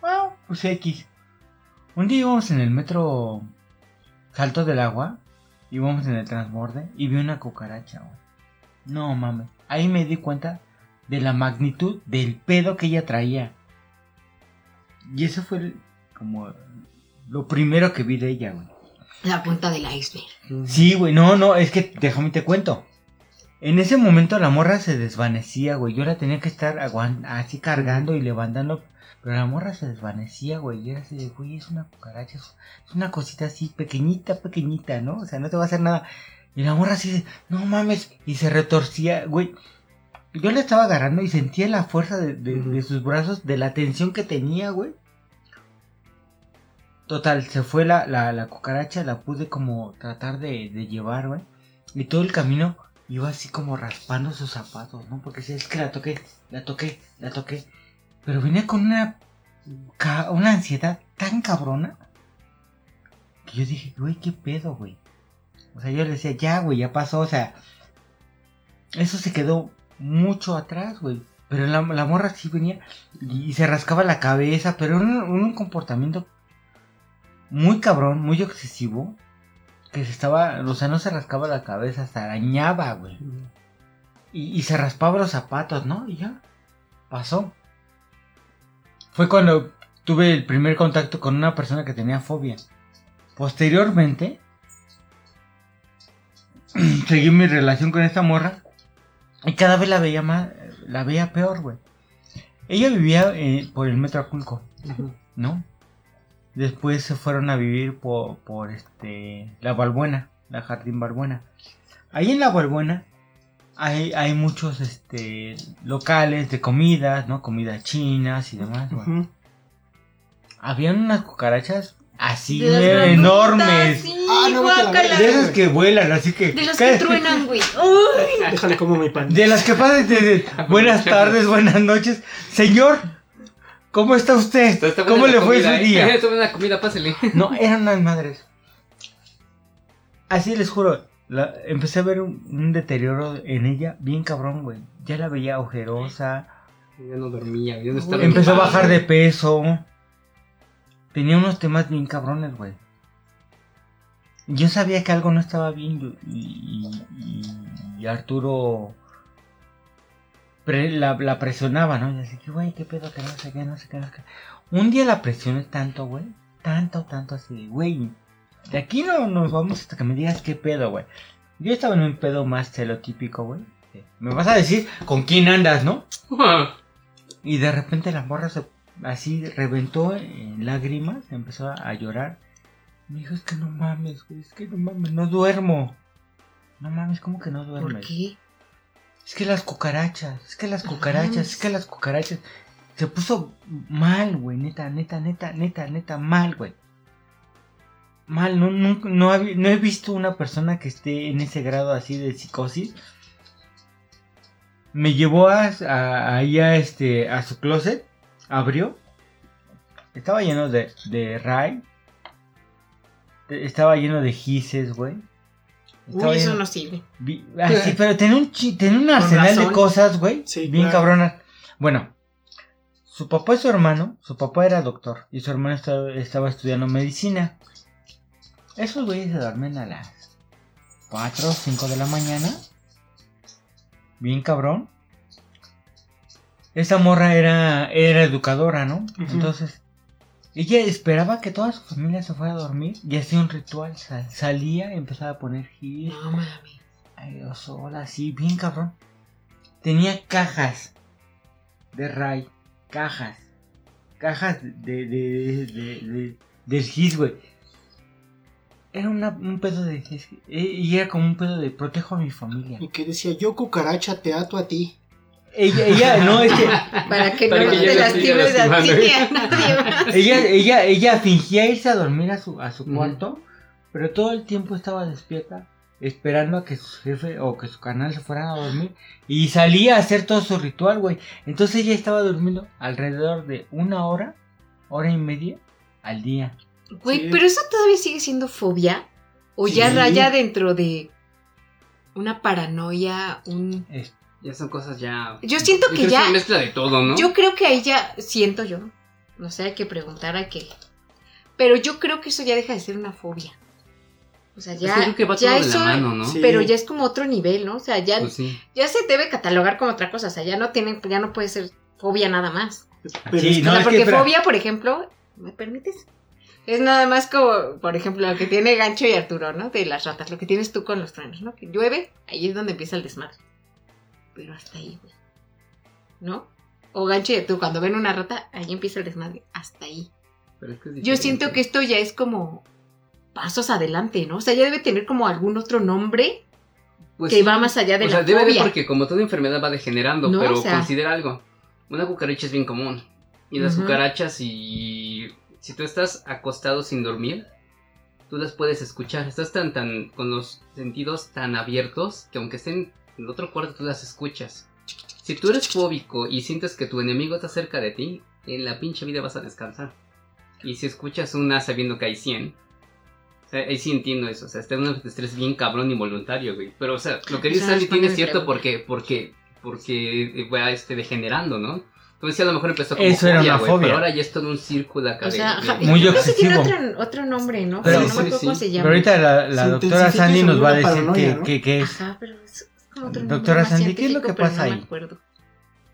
Speaker 4: Bueno, pues X. Un día íbamos en el metro Salto del Agua, íbamos en el transborde y vi una cucaracha, güey. No mames, ahí me di cuenta de la magnitud del pedo que ella traía. Y eso fue el- como lo primero que vi de ella, güey.
Speaker 2: La punta del iceberg.
Speaker 4: Sí, güey, no, no, es que déjame te cuento. En ese momento la morra se desvanecía, güey. Yo la tenía que estar así cargando y levantando. Pero la morra se desvanecía, güey. Y era así de, güey, es una cucaracha. Es una cosita así pequeñita, pequeñita, ¿no? O sea, no te va a hacer nada. Y la morra así de, no mames. Y se retorcía, güey. Yo la estaba agarrando y sentía la fuerza de sus brazos, de la tensión que tenía, güey. Total, se fue la, la, la cucaracha, la pude como tratar de, de llevar, güey. Y todo el camino iba así como raspando sus zapatos, ¿no? Porque es que la toqué, la toqué, la toqué. Pero venía con una, una ansiedad tan cabrona que yo dije, güey, ¿qué pedo, güey? O sea, yo le decía, ya, güey, ya pasó, o sea, eso se quedó mucho atrás, güey. Pero la, la morra sí venía y, se rascaba la cabeza, pero era un, un comportamiento muy cabrón, muy excesivo, que se estaba, o sea, no se rascaba la cabeza, se arañaba, güey. Y, y se raspaba los zapatos, ¿no? Y ya, pasó. Fue cuando tuve el primer contacto con una persona que tenía fobia. Posteriormente, seguí mi relación con esta morra y cada vez la veía más, la veía peor, güey. Ella vivía eh, por el metro Aculco, ¿no? Después se fueron a vivir por, por este, la Balbuena, la Jardín Balbuena. Ahí en la Balbuena hay, hay muchos este, locales de comidas, ¿no? Comidas chinas y demás. Habían unas cucarachas así
Speaker 2: De
Speaker 4: enormes.
Speaker 2: Sí,
Speaker 1: Ah, no.
Speaker 4: De esas que vuelan, así que...
Speaker 2: De las que truenan, güey.
Speaker 1: Déjale como mi pan.
Speaker 4: De las que pasan de, de- buenas tardes, buenas noches. Señor, ¿cómo está usted? ¿Cómo le fue su
Speaker 3: comida, ¿eh?
Speaker 4: día?
Speaker 3: Comida, pásale.
Speaker 4: No, eran unas madres. Así les juro, la- empecé a ver un, un deterioro en ella bien cabrón, güey. Ya la veía ojerosa.
Speaker 3: Ya no dormía, ya no estaba.
Speaker 4: Empezó a bajar de peso. Tenía unos temas bien cabrones, güey. Yo sabía que algo no estaba bien y, y- y Arturo la, la presionaba, ¿no? Y así que, güey, qué pedo, que no sé qué, no sé qué, no sé qué. Un día la presioné tanto, güey. Tanto, tanto así, güey. De aquí no nos vamos hasta que me digas qué pedo, güey. Yo estaba en un pedo más celotípico, güey. Me vas a decir con quién andas, ¿no? Y de repente la morra se así reventó en lágrimas, empezó a, a llorar. Me dijo, es que no mames, güey, es que no mames, no duermo. No mames, ¿cómo que no duermes?
Speaker 2: ¿Por qué?
Speaker 4: Es que las cucarachas, es que las cucarachas, es que las cucarachas. Se puso mal, güey, neta, neta, neta, neta, neta, mal, güey. Mal, no, no, no, hab- no he visto una persona que esté en ese grado así de psicosis. Me llevó a, a, ahí a, este, a su closet, abrió. Estaba lleno de, de Ray. Estaba lleno de gises, güey.
Speaker 2: Uy, eso no sirve.
Speaker 4: Vi- ah, sí, pero tenía un, tenía un arsenal de cosas, güey.
Speaker 1: Sí,
Speaker 4: bien
Speaker 1: claro.
Speaker 4: cabronas. Bueno, su papá y su hermano, su papá era doctor y su hermano estaba, estaba estudiando medicina. Esos güeyes se duermen a las 4 o 5 de la mañana. Bien cabrón. Esa morra era, era educadora, ¿no? Entonces, ella esperaba que toda su familia se fuera a dormir y hacía un ritual. Sal- salía y empezaba a poner gis,
Speaker 2: No mames.
Speaker 4: aerosol, así, bien cabrón. Tenía cajas de Ray, cajas, cajas de, de, de, de- del gis, güey. Era una- un pedo de, eh, y era como un pedo de protejo a mi familia.
Speaker 1: Y que decía, yo cucaracha te ato a ti.
Speaker 4: Ella, ella, no, es que
Speaker 2: Para que
Speaker 3: Para
Speaker 2: no
Speaker 3: que
Speaker 2: te lastimes a ti ni a nadie más.
Speaker 4: ella, ella, ella fingía irse a dormir a su, a su cuarto, pero todo el tiempo estaba despierta, esperando a que su jefe o que su canal se fueran a dormir, y salía a hacer todo su ritual, güey. Entonces ella estaba durmiendo alrededor de una hora, hora y media al día.
Speaker 2: Güey,
Speaker 1: Sí.
Speaker 2: pero eso todavía sigue siendo fobia. O ya raya dentro de una paranoia, un...
Speaker 3: Ya son cosas ya.
Speaker 2: Yo siento que ya-
Speaker 3: Es una mezcla de todo, ¿no?
Speaker 2: Yo creo que ahí ya siento yo. No sé, hay que preguntar a qué. Pero yo creo que eso ya deja de ser una fobia. O sea,
Speaker 3: Es que
Speaker 2: ya,
Speaker 3: creo que va
Speaker 2: ya
Speaker 3: todo de
Speaker 2: eso,
Speaker 3: la mano, ¿no?
Speaker 1: Sí.
Speaker 2: pero ya es como otro nivel, ¿no? O sea, ya,
Speaker 3: Pues sí.
Speaker 2: ya se debe catalogar como otra cosa. O sea, ya no tienen, ya no puede ser fobia nada más.
Speaker 1: Pero
Speaker 4: Sí, No,
Speaker 2: o sea,
Speaker 4: es que,
Speaker 2: porque fobia, por ejemplo, ¿me permites? Es nada más como, por ejemplo, lo que tiene Gancho y Arturo, ¿no? De las ratas, lo que tienes tú con los truenos, ¿no? Que llueve, ahí es donde empieza el desmadre. Pero hasta ahí, güey. ¿No? O y Arturo, cuando ven una rata, ahí empieza el desmadre. Hasta ahí.
Speaker 3: Pero es que es
Speaker 2: Yo siento que esto ya es como pasos adelante, ¿no? O sea, ya debe tener como algún otro nombre
Speaker 3: Pues
Speaker 2: que
Speaker 3: sí.
Speaker 2: va más allá de
Speaker 3: o
Speaker 2: la
Speaker 3: sea, debe de porque como toda enfermedad va degenerando,
Speaker 2: No,
Speaker 3: pero
Speaker 2: o sea-
Speaker 3: considera algo. Una cucaracha es bien común. Y las cucarachas, y si tú estás acostado sin dormir, tú las puedes escuchar. Estás tan, tan, con los sentidos tan abiertos que aunque estén el otro cuarto, tú las escuchas. Si tú eres fóbico y sientes que tu enemigo está cerca de ti, en la pinche vida vas a descansar. Y si escuchas una sabiendo que hay 100, o sea, ahí sí entiendo eso. O sea, está en un estrés bien cabrón involuntario, güey. Pero, o sea, lo que dice Sandy tiene cierto porque, porque, porque va este, degenerando, ¿no? Como decía, a lo mejor empezó como
Speaker 4: Eso era
Speaker 3: fobia,
Speaker 4: una
Speaker 3: güey,
Speaker 4: fobia.
Speaker 3: pero ahora ya es todo un círculo acá
Speaker 2: O
Speaker 3: de-
Speaker 2: sea,
Speaker 3: de-
Speaker 2: ajá,
Speaker 4: Muy
Speaker 2: yo creo que tiene
Speaker 4: obsesivo.
Speaker 2: otro, otro nombre, ¿no?
Speaker 4: Pero-
Speaker 2: Pero, no me acuerdo
Speaker 3: sí,
Speaker 2: cómo
Speaker 3: sí.
Speaker 2: se
Speaker 4: Pero
Speaker 2: llama.
Speaker 4: ahorita la, la doctora Sandy nos va a decir
Speaker 1: paranoia,
Speaker 4: que,
Speaker 1: ¿no?
Speaker 4: que, que es.
Speaker 2: Ajá, pero es otro
Speaker 4: Doctora
Speaker 2: nombre
Speaker 4: Sandy, ¿qué es lo que pasa
Speaker 2: no me
Speaker 4: ahí?
Speaker 2: acuerdo.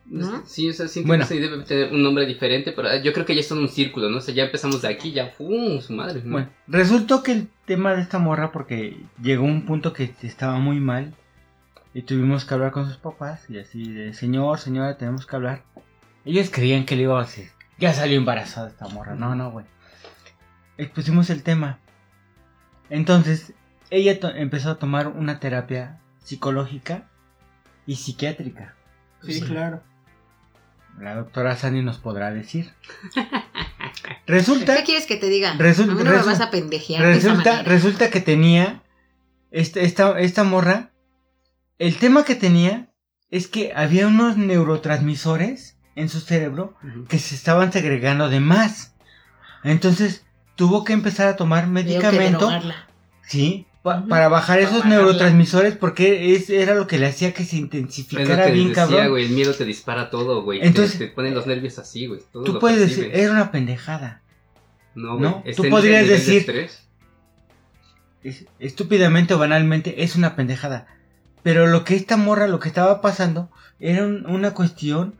Speaker 3: No Sí, o sea, siento
Speaker 4: Bueno.
Speaker 3: que debe tener un nombre diferente, pero yo creo que ya es todo un círculo, ¿no? O sea, ya empezamos de aquí, ya, ¡fum! Su madre, ¿no?
Speaker 4: Bueno, resultó que el tema de esta morra, porque llegó un punto que estaba muy mal y tuvimos que hablar con sus papás y así de, señor, señora, tenemos que hablar. Ellos creían que le iba a decir, ya salió embarazada esta morra. No, no, güey. Expusimos el tema. Entonces, ella empezó a tomar una terapia psicológica y psiquiátrica.
Speaker 1: Sí, claro.
Speaker 4: La doctora Sandy nos podrá decir. Resulta
Speaker 2: ¿Qué quieres que te diga?
Speaker 4: Resulta-
Speaker 2: a mí no me
Speaker 4: resu-
Speaker 2: vas a pendejear de esa
Speaker 4: Resulta, que tenía esta, esta, esta morra. El tema que tenía es que había unos neurotransmisores en su cerebro que se estaban segregando de más. Entonces tuvo que empezar a tomar
Speaker 2: que
Speaker 4: medicamento, sí, pa- para bajar esos neurotransmisores porque es, era lo que le hacía que se
Speaker 3: Es lo
Speaker 4: intensificara
Speaker 3: que
Speaker 4: bien
Speaker 3: decía,
Speaker 4: cabrón.
Speaker 3: güey, el miedo te dispara todo, güey.
Speaker 4: Entonces-
Speaker 3: te, te ponen los nervios así, güey. todo
Speaker 4: Tú
Speaker 3: lo
Speaker 4: puedes
Speaker 3: percibes.
Speaker 4: decir, era una pendejada.
Speaker 3: No, güey.
Speaker 4: ¿no? Tú podrías
Speaker 3: de
Speaker 4: decir- es- estúpidamente o banalmente es una pendejada. Pero lo que esta morra, lo que estaba pasando, era un- una cuestión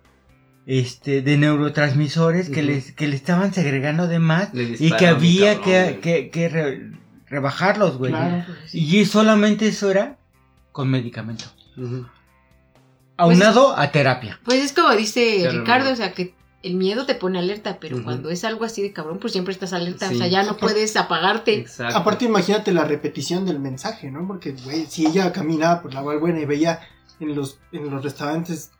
Speaker 4: este, de neurotransmisores que, les, que le estaban segregando de más y que había
Speaker 3: cabrón,
Speaker 4: que,
Speaker 3: güey.
Speaker 4: que, que re- rebajarlos, güey.
Speaker 1: Claro.
Speaker 4: Y solamente eso era con medicamento. Aunado a terapia.
Speaker 2: Pues es como dice Ricardo,
Speaker 3: no.
Speaker 2: o sea que el miedo te pone alerta, pero cuando es algo así de cabrón, pues siempre estás alerta,
Speaker 3: Sí.
Speaker 2: o sea, ya no puedes apagarte.
Speaker 3: Exacto.
Speaker 1: Aparte, imagínate la repetición del mensaje, ¿no? Porque, güey, si ella caminaba por la Valbuena y veía en los, en los restaurantes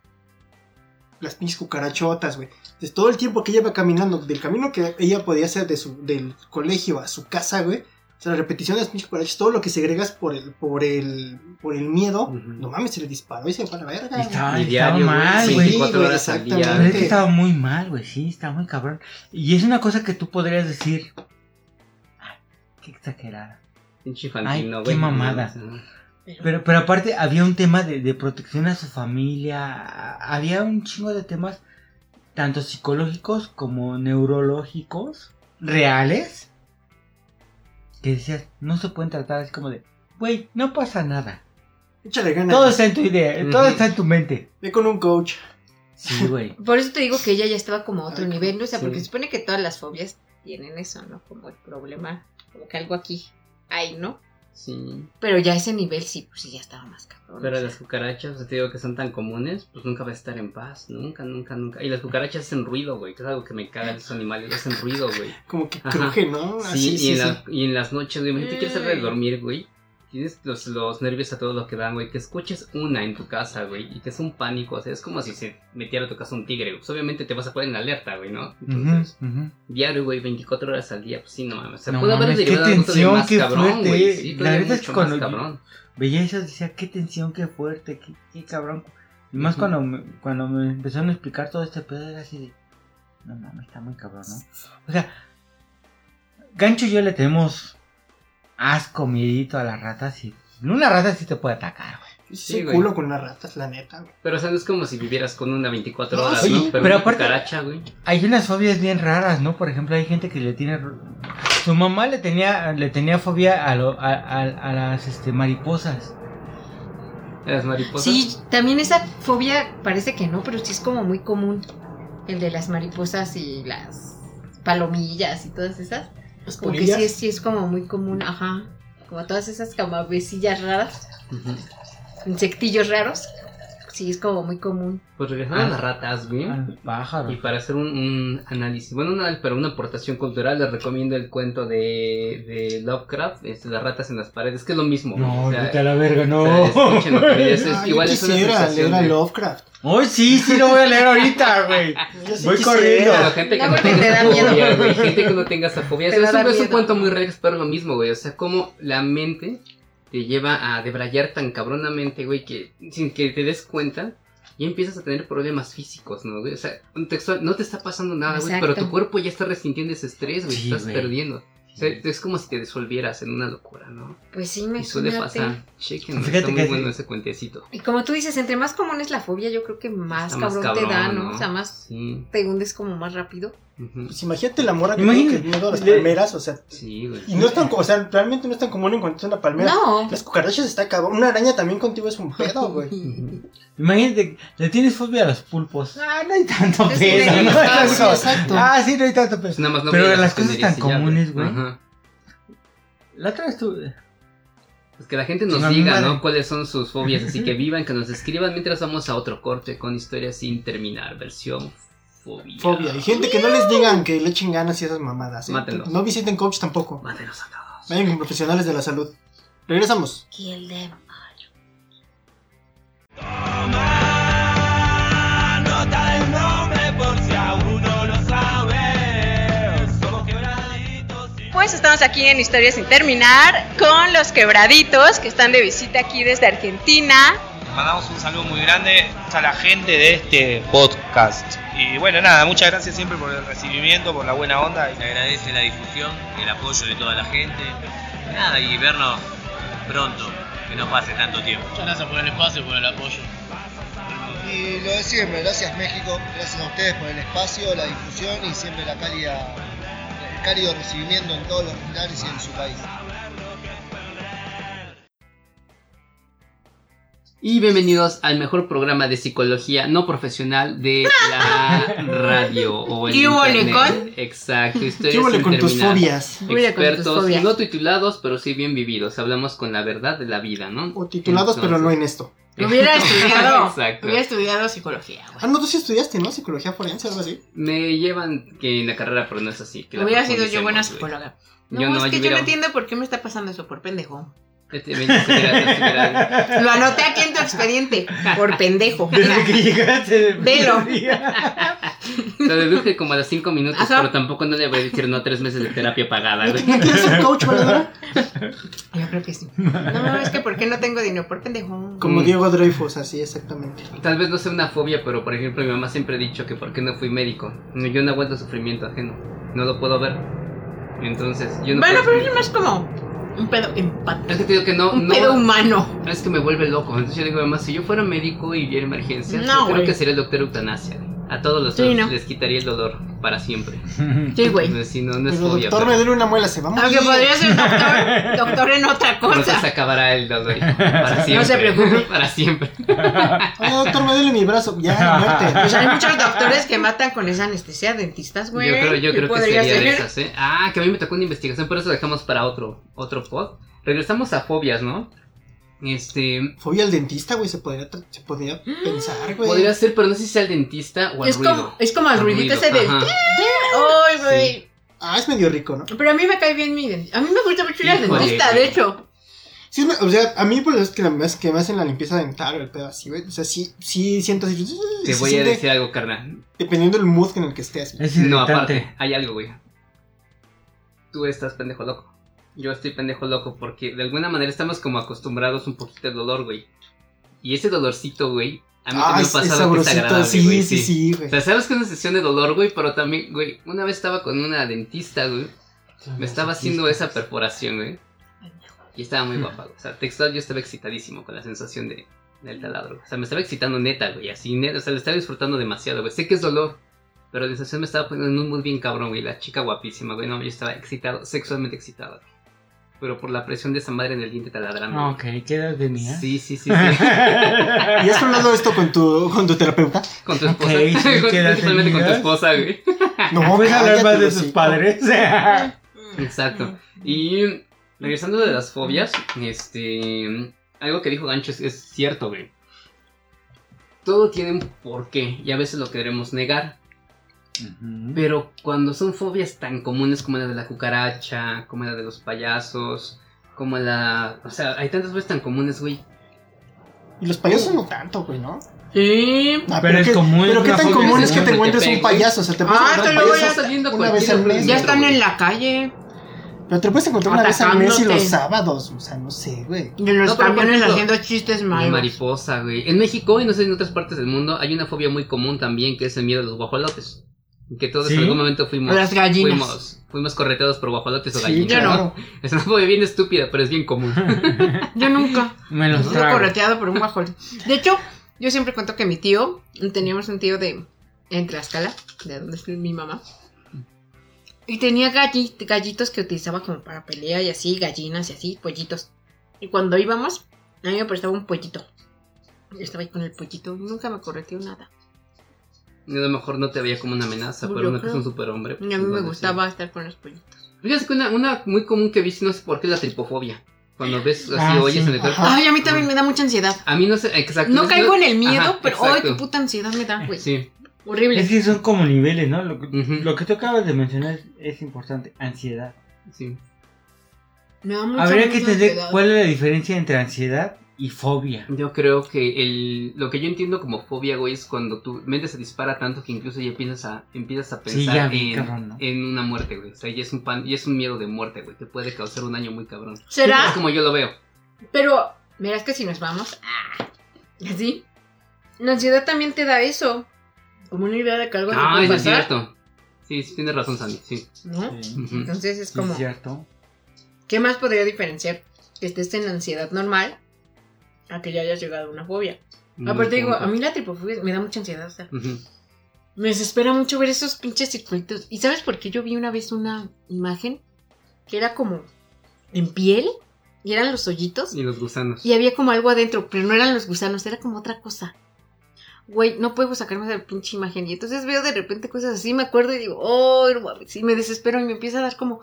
Speaker 1: las pinches cucarachotas, güey. Entonces, todo el tiempo que ella iba caminando, del camino que ella podía hacer de su, del colegio a su casa, güey. O sea, la repetición de las pinches cucarachas, todo lo que segregas por el, por el, por el miedo, no mames, se le disparó y se fue a la verga.
Speaker 4: Estaba,
Speaker 3: Y
Speaker 4: estaba
Speaker 3: diario, güey,
Speaker 4: mal, güey.
Speaker 3: 24
Speaker 1: güey,
Speaker 3: horas al día.
Speaker 1: exactamente.
Speaker 4: Pero es que estaba muy mal, güey. Sí, estaba muy cabrón. Y es una cosa que tú podrías decir. Ay, qué exagerada.
Speaker 3: Pinche infantil,
Speaker 4: Ay,
Speaker 3: ¿no,
Speaker 4: qué mamada.
Speaker 3: No,
Speaker 4: Pero, pero aparte había un tema de, de protección a su familia, había un chingo de temas, tanto psicológicos como neurológicos, reales, que decías, no se pueden tratar así como de, güey, no pasa nada.
Speaker 1: Échale ganas.
Speaker 4: Todo está en tu idea, todo está en tu mente.
Speaker 1: Ve con un coach.
Speaker 4: Sí, güey.
Speaker 2: Por eso te digo que ella ya estaba como a otro nivel, ¿no? o sea,
Speaker 3: sí.
Speaker 2: porque se supone que todas las fobias tienen eso, ¿no? Como el problema, como que algo aquí hay, ¿no?
Speaker 3: Sí.
Speaker 2: Pero ya ese nivel sí, pues sí, ya estaba más cabrón.
Speaker 3: Pero
Speaker 2: o sea.
Speaker 3: las cucarachas, o sea, te digo que son tan comunes, pues nunca vas a estar en paz. Nunca, nunca, nunca. Y las cucarachas hacen ruido, güey. Que es algo que me caga esos animales. Hacen ruido, güey.
Speaker 1: Como que cruje, ¿no?
Speaker 3: Sí, y,
Speaker 1: sí,
Speaker 3: en
Speaker 1: sí.
Speaker 3: la- y en las noches, güey, imagínate quieres salir de
Speaker 2: Ay.
Speaker 3: dormir, güey. Tienes los, los nervios a todo lo que dan, güey. Que escuches una en tu casa, güey. Y que es un pánico. O sea, es como si se metiera a tu casa un tigre. Pues obviamente te vas a poner en alerta, güey, ¿no? Entonces, diario, güey, 24 horas al día. Pues sí, no mames. O sea,
Speaker 4: No
Speaker 3: pudo haber derivado
Speaker 4: tensión,
Speaker 3: más
Speaker 4: qué
Speaker 3: cabrón,
Speaker 4: fuerte,
Speaker 3: güey. Sí,
Speaker 4: La neta es que cuando
Speaker 3: cabrón.
Speaker 4: Veía eso, decía, qué tensión, qué fuerte, qué, qué cabrón. Y más cuando, me, cuando me empezaron a explicar todo este pedo, era así de, no mames, está muy cabrón, ¿no? O sea, Gancho y yo le tenemos asco, miedito a las ratas y una rata sí te puede atacar, güey.
Speaker 1: Sí,
Speaker 3: Sí, güey.
Speaker 1: culo con las ratas, la neta, güey.
Speaker 3: Pero, o sea, no es como si vivieras con una 24
Speaker 1: No,
Speaker 3: horas,
Speaker 1: sí,
Speaker 3: ¿no? Pero,
Speaker 4: pero
Speaker 3: una
Speaker 4: aparte-
Speaker 3: cucaracha, güey.
Speaker 4: Hay unas fobias bien raras, ¿no? Por ejemplo, hay gente que le tiene... Su mamá le tenía, le tenía fobia a, lo- a, a- a las este, mariposas.
Speaker 3: Las mariposas.
Speaker 2: Sí, también esa fobia parece que no, pero sí es como muy común. El de las mariposas y las palomillas y todas esas.
Speaker 1: Las
Speaker 2: Como que
Speaker 1: polillas.
Speaker 2: sí es, sí es como muy común, ajá. Como todas esas camabecillas raras, insectillos raros. Sí, es como muy común.
Speaker 3: Pues regresando a
Speaker 4: Ah.
Speaker 3: las ratas, güey.
Speaker 4: Al pájaro.
Speaker 3: Y para hacer un, un análisis, bueno, no análisis, pero una aportación cultural, les recomiendo el cuento de, de Lovecraft, es Las ratas en las paredes, que es lo mismo.
Speaker 4: No,
Speaker 3: o sea,
Speaker 4: vete a la verga,
Speaker 3: o
Speaker 4: no.
Speaker 3: sea, escúchenlo, que es,
Speaker 1: Ah, yo
Speaker 3: igual es una sensación
Speaker 1: leer a
Speaker 3: de-
Speaker 1: Lovecraft.
Speaker 4: Hoy sí, sí lo voy a leer ahorita, güey.
Speaker 1: Sí
Speaker 4: Voy
Speaker 1: quisiera.
Speaker 4: corriendo.
Speaker 3: Pero gente que
Speaker 2: No,
Speaker 3: no, tenga
Speaker 2: te da
Speaker 3: esa fobia,
Speaker 2: miedo.
Speaker 3: güey. Gente que no tenga esa fobia.
Speaker 2: Te
Speaker 3: es, un- es un cuento muy rex, pero lo mismo, güey. O sea, como la mente te lleva a debrayar tan cabronamente, güey, que sin que te des cuenta, ya empiezas a tener problemas físicos, ¿no, güey? O sea, un textual, no te está pasando nada, güey, pero tu cuerpo ya está resintiendo ese estrés, güey.
Speaker 4: Sí,
Speaker 3: estás
Speaker 4: güey.
Speaker 3: perdiendo. O sea, es como si te disolvieras en una locura, ¿no?
Speaker 2: Pues sí,
Speaker 3: Y suele pasar. Chequen,
Speaker 4: Fíjate
Speaker 3: está muy bueno
Speaker 4: sí.
Speaker 3: ese cuentecito.
Speaker 2: Y como tú dices, entre más común es la fobia, yo creo que más cabrón, te da, ¿no?
Speaker 3: ¿no?
Speaker 2: O sea, más
Speaker 3: Sí.
Speaker 2: te hundes como más rápido.
Speaker 1: Pues imagínate la mora que
Speaker 4: Imagínate.
Speaker 1: tiene que miedo a las palmeras, o sea.
Speaker 3: Sí, güey.
Speaker 1: Y no es tan, co- o sea, realmente no es tan común encontrar una palmera.
Speaker 2: No.
Speaker 1: Las cucarachas está cabrón. Una araña también contigo es un pedo, güey.
Speaker 4: Imagínate, le tienes fobia a los pulpos. Ah, no hay tanto
Speaker 2: Es
Speaker 4: ¿no?
Speaker 2: de-
Speaker 1: Ah, sí,
Speaker 4: como,
Speaker 1: exacto.
Speaker 4: Ah, sí, no hay tanto peso.
Speaker 3: Pues nada más no
Speaker 4: Pero las cosas tan comunes, güey.
Speaker 3: Ajá.
Speaker 4: La otra vez tuve.
Speaker 3: Pues que la gente nos diga. ¿no? Cuáles son sus fobias. Así que vivan, que nos escriban mientras vamos a otro corte con historias sin terminar. Versión fobia.
Speaker 1: Fobia. Y gente que no les digan que le echen ganas y esas mamadas. ¿eh?
Speaker 3: Mátenlos.
Speaker 1: No visiten coach tampoco.
Speaker 3: Mátenos a todos.
Speaker 1: Vayan con profesionales de la salud. Regresamos.
Speaker 2: Kill them.
Speaker 5: Nota del nombre por si aún no lo sabes. Somos quebraditos
Speaker 2: Pues estamos aquí en Historias sin terminar con los quebraditos que están de visita aquí desde Argentina.
Speaker 6: Mandamos un saludo muy grande a la gente de este podcast. Y bueno, nada, muchas gracias siempre por el recibimiento, por la buena onda.
Speaker 7: Se agradece la difusión, el apoyo de toda la gente. Nada, y vernos pronto, que no pase tanto tiempo.
Speaker 8: Muchas gracias por el espacio, por el apoyo.
Speaker 9: Y lo de siempre, gracias México, gracias a ustedes por el espacio, la difusión y siempre la cálida, el cálido recibimiento en todos los lugares y en su país.
Speaker 3: Y bienvenidos al mejor programa de psicología no profesional de la radio o el
Speaker 2: ¿Qué
Speaker 3: internet. Exacto, historias
Speaker 1: ¿Qué con tus fobias?
Speaker 2: Huele con tus
Speaker 3: Expertos,
Speaker 2: fobias.
Speaker 3: no titulados, pero sí bien vividos. Hablamos con la verdad de la vida, ¿no?
Speaker 1: O titulados, pero no en esto.
Speaker 2: Hubiera estudiado,
Speaker 3: Exacto.
Speaker 2: hubiera estudiado psicología. güey.
Speaker 1: Ah, no, tú sí estudiaste, ¿no? Psicología forense, algo así.
Speaker 3: Me llevan que en la carrera, pero no es así. que
Speaker 2: Hubiera sido yo buena psicóloga. No,
Speaker 3: Yo no,
Speaker 2: es que
Speaker 3: yo
Speaker 2: no entiendo por qué me está pasando eso por pendejo.
Speaker 3: Este,
Speaker 2: Lo anoté aquí en tu expediente, por pendejo.
Speaker 4: Desde que llegaste
Speaker 2: Velo.
Speaker 3: Lo deduje como a los cinco minutos,
Speaker 2: Ajá.
Speaker 3: pero tampoco no le voy a decir no tres meses de terapia pagada, güey.
Speaker 1: ¿No quieres ser coach, valedora?
Speaker 2: Yo creo que sí. No, es que ¿por qué no tengo dinero? Por pendejo.
Speaker 1: Como
Speaker 3: Mm.
Speaker 1: Diego Dreyfus, así exactamente.
Speaker 3: Tal vez no sea una fobia, pero por ejemplo mi mamá siempre ha dicho que por qué no fui médico. Yo no aguanto sufrimiento ajeno. No lo puedo ver. Entonces, yo no
Speaker 2: Bueno,
Speaker 3: puedo...
Speaker 2: pero es más como un pedo empático.
Speaker 3: Es que te digo que no,
Speaker 2: Un
Speaker 3: no...
Speaker 2: pedo humano.
Speaker 3: Es que me vuelve loco. Entonces yo digo, mamá, si yo fuera médico y viera emergencias,
Speaker 2: No,
Speaker 3: yo creo que sería el doctor eutanasia. A todos los
Speaker 2: Sí, ¿no?
Speaker 3: les quitaría el dolor para siempre.
Speaker 2: Sí, güey.
Speaker 3: Entonces, sí, no, no es fobia.
Speaker 1: doctor, me duele una muela, se va a morir.
Speaker 2: Aunque podría ser doctor, doctor en otra
Speaker 3: Entonces
Speaker 2: cosa.
Speaker 3: se acabará el dolor para siempre.
Speaker 2: se preocupe.
Speaker 3: para siempre.
Speaker 1: Oye, doctor, me duele mi brazo. Ya, muerte.
Speaker 2: Pues hay muchos doctores que matan con esa anestesia, dentistas, güey.
Speaker 3: Yo creo, yo
Speaker 2: ¿Qué
Speaker 3: creo que sería de esas, ¿eh? Ah, que a mí me tocó una investigación, por eso dejamos para otro, otro pod. Regresamos a fobias, ¿no? Este.
Speaker 1: Fobia al dentista, güey, se podría, se podría pensar, güey.
Speaker 3: Podría ser, pero no sé si sea el dentista o el
Speaker 2: Es
Speaker 3: ruido.
Speaker 2: como, es como
Speaker 3: Al
Speaker 2: ruidito ese de.
Speaker 3: ajá.
Speaker 2: ¡Ay, güey!
Speaker 1: Ah, es medio rico, ¿no?
Speaker 2: Pero a mí me cae bien mi dentista. A mí me gusta mucho ir al dentista, de hecho.
Speaker 1: Sí, es me- o sea, a mí por eso es que, la, es que me hacen la limpieza dental o el pedo así, güey. O sea, sí, sí siento así.
Speaker 3: Te voy a decir algo, carnal.
Speaker 1: Dependiendo del mood en el que estés.
Speaker 4: Es
Speaker 3: No, aparte, hay algo, güey. Tú estás pendejo loco. Yo estoy pendejo loco porque de alguna manera estamos como acostumbrados un poquito al dolor, güey. Y ese dolorcito, güey, a mí
Speaker 1: Ah,
Speaker 3: también me pasado que es agradable,
Speaker 1: Sí,
Speaker 3: güey.
Speaker 1: sí, sí, güey.
Speaker 3: O sea, sabes que es una sesión de dolor, güey, pero también, güey, una vez estaba con una dentista, güey. Me estaba haciendo esa perforación, güey. Y estaba muy guapa, güey. O sea, textual yo estaba excitadísimo con la sensación de, del taladro. O sea, me estaba excitando neta, güey. Así, neta. O sea, lo estaba disfrutando demasiado, güey. Sé que es dolor. Pero la sensación me estaba poniendo en un mood bien cabrón, güey. La chica guapísima, güey. No, yo estaba excitado, sexualmente excitado. güey. Pero por la presión de esa madre en el diente taladrando. güey.
Speaker 4: Ok, ¿qué edad tenías?
Speaker 3: Sí, sí, sí, sí.
Speaker 1: ¿Y has hablado esto con tu, con tu terapeuta?
Speaker 3: Con tu esposa.
Speaker 4: Ok, sí,
Speaker 3: Con-
Speaker 4: ¿qué edad
Speaker 3: Principalmente con tu esposa, güey.
Speaker 1: No,
Speaker 4: ¿Puedes hablar
Speaker 1: cállate,
Speaker 4: más de
Speaker 1: hijos.
Speaker 4: padres?
Speaker 3: Exacto. Y regresando de las fobias, este. Algo que dijo Gancho es, es cierto, güey. Todo tiene un porqué y a veces lo queremos negar. Pero cuando son fobias tan comunes como la de la cucaracha, como la de los payasos, como la. O sea, hay tantas veces tan comunes, güey.
Speaker 1: Y los payasos no tanto, güey, ¿no?
Speaker 2: Sí.
Speaker 1: Ah,
Speaker 4: Pero es
Speaker 1: qué,
Speaker 4: común,
Speaker 1: Pero qué tan común es que te encuentres un payaso. O sea, te puedes
Speaker 2: Ah,
Speaker 1: encontrar
Speaker 2: te lo voy a
Speaker 1: una vez al mes.
Speaker 2: Ya
Speaker 1: güey.
Speaker 2: están en la calle.
Speaker 1: Pero te puedes encontrar una vez al mes y los sábados. O sea, no sé, güey.
Speaker 2: Y en los
Speaker 3: No,
Speaker 2: camiones
Speaker 3: ejemplo,
Speaker 2: haciendo chistes
Speaker 3: La
Speaker 2: malos.
Speaker 3: mariposa, güey. En México y no sé en otras partes del mundo hay una fobia muy común también que es el miedo a los guajolotes. Que todos
Speaker 4: ¿Sí?
Speaker 3: en algún momento fuimos.
Speaker 2: Las gallinas.
Speaker 3: Fuimos, fuimos correteados por guajolotes o
Speaker 1: Sí,
Speaker 3: gallinas.
Speaker 2: Yo no.
Speaker 3: Es una fobia bien estúpida, pero es bien común.
Speaker 2: Yo nunca.
Speaker 4: Me los trago.
Speaker 2: correteado por un guajolote. De hecho, yo siempre cuento que mi tío, teníamos un tío de en Tlaxcala, de donde es mi mamá. Y tenía galli- gallitos que utilizaba como para pelea y así, gallinas y así, pollitos. Y cuando íbamos, a mí me prestaba un pollito. Yo estaba ahí con el pollito, nunca me correteó nada.
Speaker 3: A lo mejor no te veía como una amenaza, pero uno que es un superhombre.
Speaker 2: Y a mí me gustaba estar con los pollitos.
Speaker 3: Fíjate que una, una muy común que vi, no sé por qué, es la tripofobia. Cuando ves así,
Speaker 4: Ah,
Speaker 3: oyes
Speaker 4: sí.
Speaker 3: en el cuerpo.
Speaker 2: Ay, a mí también me da mucha ansiedad.
Speaker 3: A mí no sé, exacto.
Speaker 2: No caigo en el miedo,
Speaker 3: Ajá,
Speaker 2: pero ay,
Speaker 3: exacto.
Speaker 2: qué puta ansiedad me da, güey.
Speaker 3: Sí.
Speaker 2: Horrible.
Speaker 4: Es que son como niveles, ¿no? Lo que,
Speaker 3: Ujú.
Speaker 4: lo que tú acabas de mencionar es, importante. Ansiedad.
Speaker 3: Sí.
Speaker 2: Me da mucha,
Speaker 4: Habría que entender cuál es la diferencia entre ansiedad y fobia.
Speaker 3: Yo creo que el, lo que yo entiendo como fobia, güey, es cuando tu mente se dispara tanto que incluso ya empiezas a, empiezas a
Speaker 4: Sí,
Speaker 3: pensar en,
Speaker 4: cabrón, ¿no?
Speaker 3: en una muerte, güey. O sea, ya es un pan, ya es un miedo de muerte, güey. Te puede causar un daño muy cabrón.
Speaker 2: ¿Será?
Speaker 3: Es como yo lo veo.
Speaker 2: Pero, verás que si nos vamos, ah, así, la ansiedad también te da eso. Como una idea de que algo te
Speaker 3: Ah,
Speaker 2: puede
Speaker 3: eso es
Speaker 2: pasar.
Speaker 3: cierto. Sí, sí, tienes razón, Sandy. Sí.
Speaker 2: ¿No?
Speaker 4: Sí,
Speaker 3: Ujú.
Speaker 2: Entonces es como,
Speaker 4: es cierto.
Speaker 2: ¿qué más podría diferenciar que estés en ansiedad normal a que ya hayas llegado a una fobia? Aparte digo, a mí la tripofobia me da mucha ansiedad, o sea, me desespera mucho ver esos pinches circuitos. ¿Y sabes por qué yo vi una vez una imagen que era como en piel y eran los hoyitos?
Speaker 3: Y los gusanos.
Speaker 2: Y había como algo adentro, pero no eran los gusanos, era como otra cosa. Güey, no puedo sacarme de la pinche imagen. Y entonces veo de repente cosas así, me acuerdo y digo, oh, no mames", y me desespero y me empieza a dar como,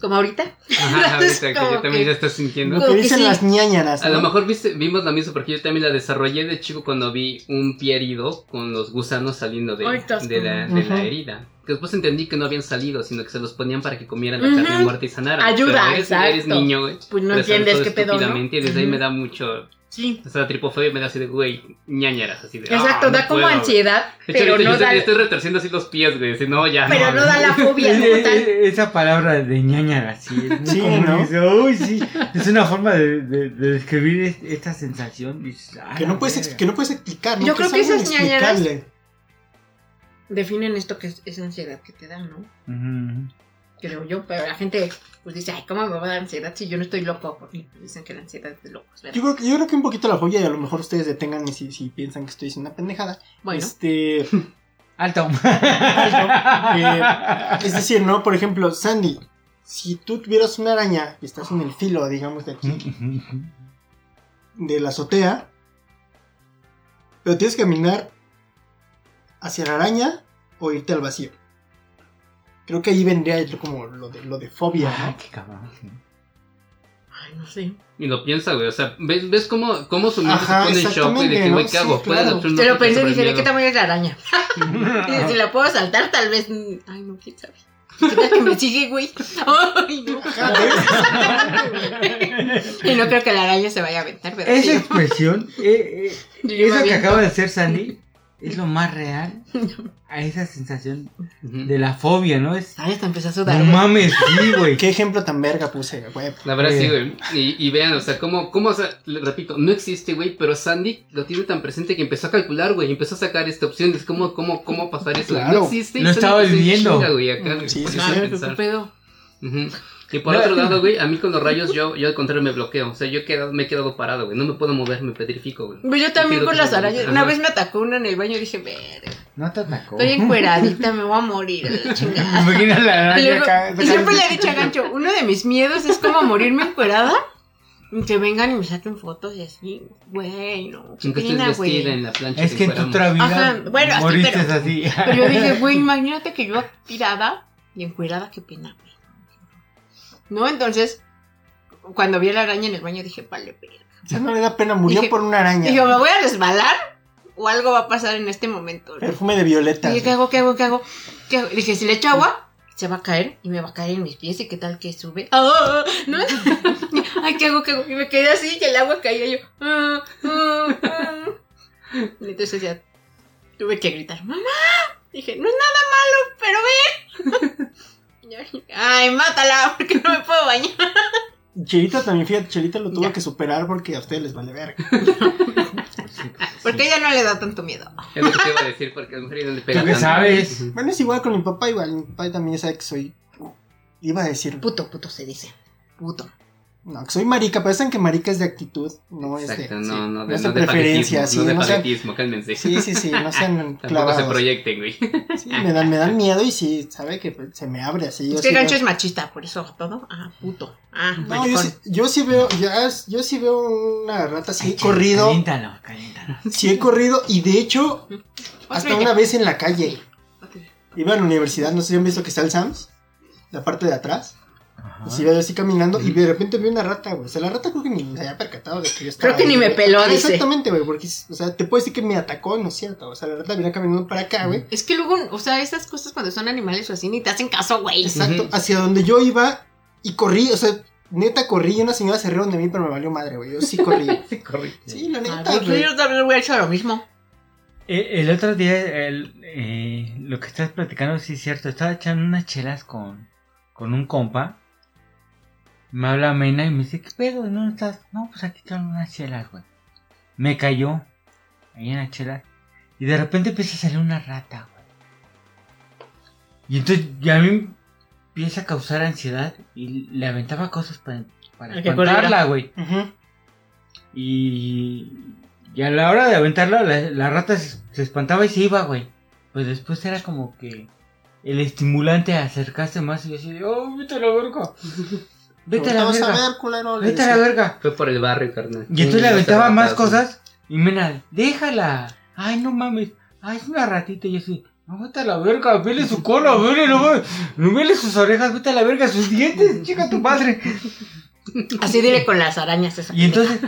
Speaker 2: como ahorita.
Speaker 3: Ajá, ahorita que yo también
Speaker 2: que-
Speaker 3: ya estás sintiendo.
Speaker 1: Lo
Speaker 2: Como
Speaker 1: que
Speaker 2: que
Speaker 1: dicen
Speaker 2: sí.
Speaker 1: las ñañaras.
Speaker 3: A lo mejor viste, vimos la misma porque yo también la desarrollé de chico cuando vi un pie herido con los gusanos saliendo de, la, herida. Que después entendí que no habían salido, sino que se los ponían para que comieran la
Speaker 2: Ujú.
Speaker 3: carne muerta y sanaran.
Speaker 2: Ayuda,
Speaker 3: Pero eres,
Speaker 2: exacto.
Speaker 3: eres niño, güey.
Speaker 2: Pues no entiendes qué pedo, ¿no?
Speaker 3: Y desde ahí me da mucho.
Speaker 2: Sí.
Speaker 3: O sea, la tripofobia me da así de, güey, ñañaras, así de.
Speaker 2: Exacto,
Speaker 3: "Ah,
Speaker 2: da
Speaker 3: no
Speaker 2: como
Speaker 3: puedo, güey".
Speaker 2: ansiedad,
Speaker 3: De hecho,
Speaker 2: pero
Speaker 3: ahorita
Speaker 2: no
Speaker 3: yo
Speaker 2: da,
Speaker 3: estoy, estoy retorciendo así los pies, güey. Así, no, ya.
Speaker 2: pero no da la fobia
Speaker 4: Es-
Speaker 2: como
Speaker 4: es-
Speaker 2: tal.
Speaker 4: Esa palabra de ñañara, sí, es muy
Speaker 1: Sí,
Speaker 4: común,
Speaker 1: ¿no?
Speaker 4: "Uy, sí". Es una forma de, de- de describir es- esta sensación. dices, "Ah,
Speaker 1: Que no, puedes,
Speaker 4: verga".
Speaker 1: ex- que no puedes explicar, ¿no?
Speaker 2: Yo creo
Speaker 1: es
Speaker 2: que esas ñañaras-. Definen esto que es esa ansiedad que te dan, ¿no?
Speaker 4: Ujú.
Speaker 2: Creo yo, pero la gente pues dice, ay, ¿cómo me va a dar ansiedad si yo no estoy loco? Porque dicen que la ansiedad es de locos, ¿verdad?
Speaker 1: Yo creo, que, yo creo que un poquito la fobia y a lo mejor ustedes detengan si, si piensan que estoy diciendo una pendejada.
Speaker 2: Bueno,
Speaker 1: Este,
Speaker 4: Alto.
Speaker 1: eh, es decir, ¿no? Por ejemplo, Sandy, si tú tuvieras una araña y estás en el filo, digamos, de aquí, de la azotea, pero tienes que caminar hacia la araña o irte al vacío. Creo que ahí vendría como lo de, lo de fobia,
Speaker 4: Ah,
Speaker 1: ¿no?
Speaker 4: qué cabrón. sí.
Speaker 2: ay, no sé.
Speaker 3: Y lo piensa, güey. O sea, ¿ves, ves cómo, cómo su mente
Speaker 1: Ajá,
Speaker 3: se pone en shock, güey? De que, güey,
Speaker 1: ¿no?
Speaker 3: ¿qué hago?
Speaker 1: Sí,
Speaker 3: ¿Cuál es la
Speaker 1: claro.
Speaker 3: opción
Speaker 2: Te lo
Speaker 3: lógica
Speaker 2: pensé y dije, ¿de qué tamaño es la araña? Y si la puedo saltar, tal vez. Ay, no, quién sabe. ¿Qué tal que me sigue, güey? Ay, no. Y no creo que la araña se vaya a aventar, ¿verdad?
Speaker 4: Esa expresión, eh, eh, eso que acaba de hacer Sandy, es lo más real a esa sensación de la fobia, ¿no? Es,
Speaker 2: Ay, hasta empezó a sudar.
Speaker 4: no
Speaker 2: güey.
Speaker 4: mames, sí, güey.
Speaker 1: ¿Qué ejemplo tan verga puse, güey?
Speaker 3: La verdad sí, güey. Y, y vean, o sea, cómo, cómo, o sea, le repito, no existe, güey, pero Sandy lo tiene tan presente que empezó a calcular, güey, empezó a sacar esta opción de cómo, cómo, cómo pasar eso.
Speaker 1: Claro.
Speaker 3: No existe. y
Speaker 4: Lo estaba
Speaker 3: en
Speaker 4: viviendo.
Speaker 3: chinga, güey, acá,
Speaker 1: Sí, sí, sí.
Speaker 3: Pensar.
Speaker 2: ¿qué pedo?
Speaker 3: Ujú. Y por
Speaker 4: No.
Speaker 3: otro lado, güey, a mí con los rayos yo, yo al contrario me bloqueo. O sea, yo he quedado, me he quedado parado, güey. No me puedo mover, me petrifico, güey.
Speaker 2: Pues yo también con las arañas. Una vez me atacó una en el baño y dije, verga,
Speaker 4: No te atacó.
Speaker 2: estoy encueradita, me voy a morir. chingada.
Speaker 4: Imagina la
Speaker 2: Y,
Speaker 4: araña
Speaker 2: luego-
Speaker 4: acá.
Speaker 2: y siempre le he dicho a Gancho, uno de mis miedos es como morirme encuerada. y Que vengan y me saquen fotos y así, güey, no, qué pena, güey.
Speaker 3: en la plancha
Speaker 4: Es que en tu otra vida
Speaker 2: Ajá, bueno,
Speaker 4: moriste
Speaker 2: pero-
Speaker 4: así.
Speaker 2: Pero yo dije, güey, imagínate que yo tirada y encuerada, qué pena. ¿No? Entonces, cuando vi a la araña en el baño dije, vale, verga.
Speaker 1: O sea, no le da pena, murió
Speaker 2: Dije-
Speaker 1: por una araña.
Speaker 2: Dije, me voy a resbalar o algo va a pasar en este momento. ¿no?
Speaker 1: Perfume de violeta.
Speaker 2: Dije, ¿qué hago, qué hago, qué hago? ¿Qué hago? Dije, si le echo agua, se va a caer y me va a caer en mis pies y qué tal que sube. ¡Ah! ¿No? Ay, ¿qué hago, qué hago? Y me quedé así y el agua caía yo. "Ah, ah, ah". Y entonces ya tuve que gritar, mamá. Dije, no es nada malo, pero ven. Ay, mátala, porque no me puedo bañar.
Speaker 1: Chelita también, fíjate, Chelita lo tuvo
Speaker 2: Ya.
Speaker 1: que superar porque a ustedes les vale verga.
Speaker 4: Sí.
Speaker 2: Porque ella no le da tanto miedo.
Speaker 3: Es lo que te iba a decir, porque a mejor ella no le pega
Speaker 4: ¿Tú qué
Speaker 3: tanto.
Speaker 4: sabes?
Speaker 1: Bueno, es igual con mi papá, igual. Mi papá también sabe que soy. Iba a decir.
Speaker 2: Puto, puto se dice. Puto.
Speaker 1: No, que soy marica, pero saben que marica es de actitud, no es de.
Speaker 3: Exacto,
Speaker 1: sí,
Speaker 3: no, no,
Speaker 1: no
Speaker 3: de,
Speaker 1: es
Speaker 3: no
Speaker 1: de
Speaker 3: de
Speaker 1: preferencia, sí,
Speaker 3: no de
Speaker 1: no
Speaker 3: cálmense.
Speaker 1: Sí, sí, sí, no sean
Speaker 3: Tampoco se
Speaker 1: clavados.
Speaker 3: proyecten, güey.
Speaker 1: Sí, me dan, me dan miedo y sí, sabe que pues, se me abre así. yo
Speaker 2: Es que
Speaker 1: sí
Speaker 2: Gancho
Speaker 1: veo-
Speaker 2: es machista, por eso todo. Ah, puto. Ah,
Speaker 1: No, yo sí, yo sí veo, ya, yo sí veo una rata así he corrido,
Speaker 4: Caliéntalo, caliéntalo.
Speaker 1: sí he corrido y de hecho hasta una vez en la calle iba a la universidad, no sé si han visto que está el Sams, la parte de atrás,
Speaker 4: Ajá.
Speaker 1: iba yo así caminando y de repente vi una rata, güey, o sea la rata creo que ni se había percatado de que yo estaba
Speaker 2: Creo que
Speaker 1: ahí,
Speaker 2: ni me
Speaker 1: güey.
Speaker 2: peló,
Speaker 1: Ah,
Speaker 2: dice.
Speaker 1: Exactamente, güey, porque, o sea, te puedo decir que me atacó, no es cierto, o sea la rata venía caminando para acá, güey.
Speaker 2: Es que luego, o sea, esas cosas cuando son animales o así ni te hacen caso, güey.
Speaker 1: Exacto,
Speaker 3: Ujú.
Speaker 1: hacia donde yo iba y corrí, o sea, neta corrí y una señora se rieron de mí, pero me valió madre, güey, yo sí corrí.
Speaker 3: Sí, corre.
Speaker 1: Sí, la
Speaker 2: Ah,
Speaker 1: neta, güey.
Speaker 2: yo también hubiera hecho lo mismo.
Speaker 4: Eh, El otro día, el, eh, lo que estás platicando, sí es cierto. Estaba echando unas chelas con, con un compa. Me habla Mena y me dice, ¿qué pedo? ¿Dónde estás? No, pues aquí están unas chelas, güey. Me cayó ahí en las chelas. Y de repente empieza a salir una rata, güey. Y entonces ya a mí empieza a causar ansiedad y le aventaba cosas para, para espantarla, güey. Y, y a la hora de aventarlo, la, la rata se, se espantaba y se iba, güey. Pues después era como que el estimulante a acercarse más y decir, oh, vete a la verga. Vete a la verga.
Speaker 1: ver, culero. le
Speaker 4: Vete a la verga.
Speaker 3: Fue por el barrio, carnal.
Speaker 4: Y entonces le aventaba más cosas. Y mira, déjala. Ay, no mames. Ay, es una ratita. Y yo así, no, vete a la verga. Vele su cola, vele, no, mames. no vele sus orejas, vete a la verga. Sus dientes, chica tu madre.
Speaker 2: Así dile con las arañas esas.
Speaker 4: Y entonces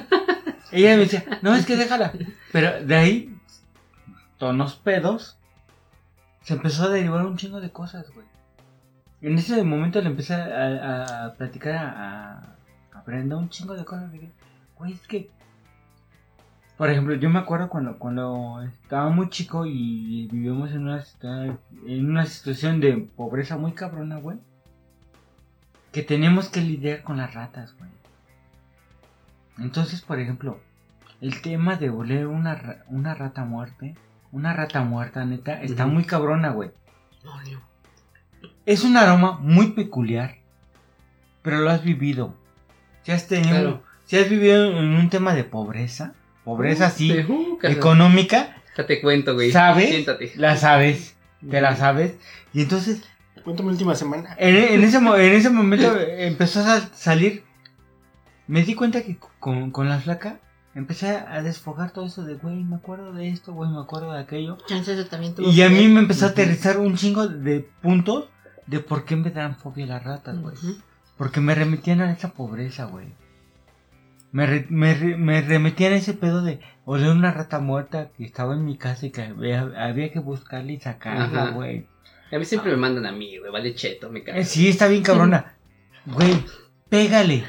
Speaker 4: ella me decía, no, es que déjala. Pero de ahí, tonos pedos, se empezó a derivar un chingo de cosas, güey. En ese momento le empecé a, platicar a, a, Brenda un chingo de cosas. de que, Güey, es que... Por ejemplo, yo me acuerdo cuando, cuando estaba muy chico y vivíamos en una, en una situación de pobreza muy cabrona, güey. Que teníamos que lidiar con las ratas, güey. Entonces, por ejemplo, el tema de oler una, una rata muerte, una rata muerta, neta, está muy cabrona, güey.
Speaker 2: No.
Speaker 4: Es un aroma muy peculiar, pero lo has vivido. Si has tenido,
Speaker 3: Claro.
Speaker 4: si has vivido en un tema de pobreza, pobreza
Speaker 3: Sí, uh,
Speaker 4: económica,
Speaker 3: Ya te cuento, güey.
Speaker 4: ¿Sabes?
Speaker 3: Siéntate.
Speaker 4: la sabes, te la sabes. Y entonces,
Speaker 1: Cuéntame la última semana.
Speaker 4: en, en ese, mo- en ese momento empezó a sal- salir. Me di cuenta que con, con la flaca empecé a desfogar todo eso de, güey, me acuerdo de esto, güey, me acuerdo de aquello.
Speaker 2: También tuvo
Speaker 4: Y a mí me empezó a aterrizar un chingo de puntos de por qué me dan fobia las ratas, güey. Porque me remitían a esa pobreza, güey. Me, re- me, re- me remitían a ese pedo de oler una rata muerta que estaba en mi casa y que había, había que buscarla y sacarla, güey.
Speaker 3: A mí siempre me mandan a mí, güey. Vale cheto, me cago.
Speaker 4: Eh, sí, está bien cabrona. Güey, pégale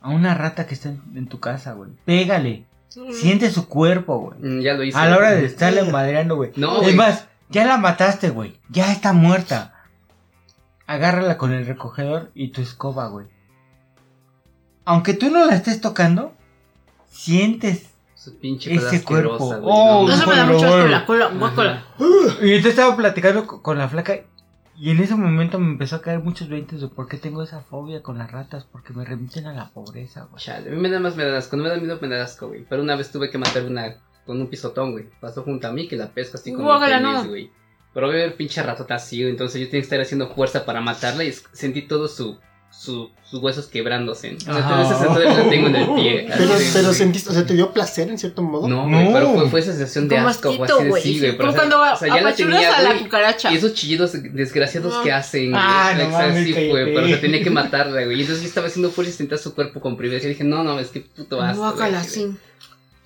Speaker 4: a una rata que está en, en tu casa, güey. Pégale. Siente su cuerpo, güey.
Speaker 3: Mm, Ya lo hice.
Speaker 4: A la hora de estarle madreando, güey.
Speaker 3: No,
Speaker 4: es más, ya la mataste, güey. Ya está muerta. Agárrala con el recogedor y tu escoba, güey. Aunque tú no la estés tocando, sientes.
Speaker 3: Su pinche
Speaker 4: Ese cuerpo.
Speaker 3: güey,
Speaker 4: Oh,
Speaker 3: no,
Speaker 2: Eso me da mucho asco la cola, guácala.
Speaker 4: Y entonces estaba platicando co- con la flaca. Y en ese momento me empezó a caer muchos veintes de por qué tengo esa fobia con las ratas. Porque me remiten a la pobreza, güey.
Speaker 3: Chale, a mí me da más me da asco, no me da miedo, me da asco, güey. Pero una vez tuve que matar una con un pisotón, güey. Pasó junto a mí que la pesco así con
Speaker 2: Guácala,
Speaker 3: el tenis,
Speaker 2: no.
Speaker 3: güey. Pero voy a ver pinche ratota así, güey. Entonces yo tenía que estar haciendo fuerza para matarla y sentí todo su, su, sus huesos quebrándose. O sea,
Speaker 4: Ajá.
Speaker 3: esa sensación la tengo en el pie. así
Speaker 1: Pero,
Speaker 3: de-
Speaker 1: pero sentiste, o sea, te dio placer en cierto modo.
Speaker 3: No, güey,
Speaker 4: No.
Speaker 3: pero fue, fue esa sensación de
Speaker 2: Como
Speaker 3: asco, güey.
Speaker 2: güey.
Speaker 3: sí, güey.
Speaker 2: Como cuando
Speaker 3: o sea, ya la
Speaker 2: apachuras
Speaker 3: tenía,
Speaker 2: a la
Speaker 3: güey,
Speaker 2: cucaracha.
Speaker 3: Y esos chillidos desgraciados
Speaker 2: No.
Speaker 3: que hacen.
Speaker 4: Ah,
Speaker 3: güey.
Speaker 4: no mames,
Speaker 3: sí
Speaker 4: cállate.
Speaker 3: pero o sea, tenía que matarla, güey. Y entonces yo estaba haciendo fuerza y sentía su cuerpo comprimir. Y dije, no, no, es que puto asco. güey,
Speaker 2: Guácala, sí.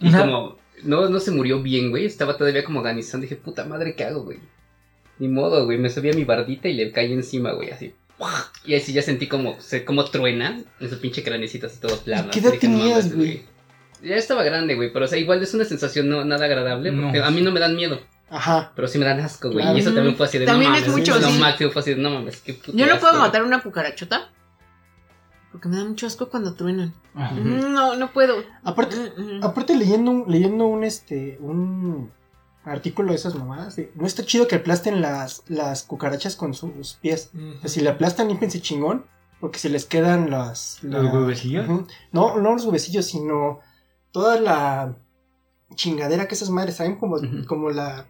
Speaker 3: Y
Speaker 4: Ajá.
Speaker 3: como, no, no se murió bien, güey. Estaba todavía como agonizando. Dije, puta madre, ¿qué hago, güey? Ni modo, güey. Me subí a mi bardita y le caí encima, güey, así. Y así ya sentí como, como truena en su pinche cranecito así todo plano.
Speaker 1: ¿Qué edad
Speaker 3: no
Speaker 1: tenías, güey?
Speaker 3: Ya estaba grande, güey. Pero, o sea, igual es una sensación no, nada agradable. Porque
Speaker 4: No.
Speaker 3: a mí no me dan miedo.
Speaker 1: Ajá.
Speaker 3: Pero sí me dan asco, güey.
Speaker 1: Claro.
Speaker 3: Y eso también fue así de
Speaker 2: También
Speaker 3: no
Speaker 2: es
Speaker 3: mames.
Speaker 2: mucho,
Speaker 3: Lo
Speaker 2: sí.
Speaker 3: máximo fue así de no mames, qué puto
Speaker 2: Yo no puedo matar una cucarachota. Porque me da mucho asco cuando truenan.
Speaker 4: Ajá.
Speaker 2: No, no puedo.
Speaker 1: Aparte,
Speaker 2: Mm, mm.
Speaker 1: aparte leyendo, un- leyendo un este un artículo de esas mamadas, de, no está chido que aplasten las, las cucarachas con sus pies. O sea, si le aplastan, límpense chingón, porque se les quedan las...
Speaker 4: ¿Los huevecillos?
Speaker 1: No, no los huevecillos, sino toda la chingadera que esas madres saben como, como la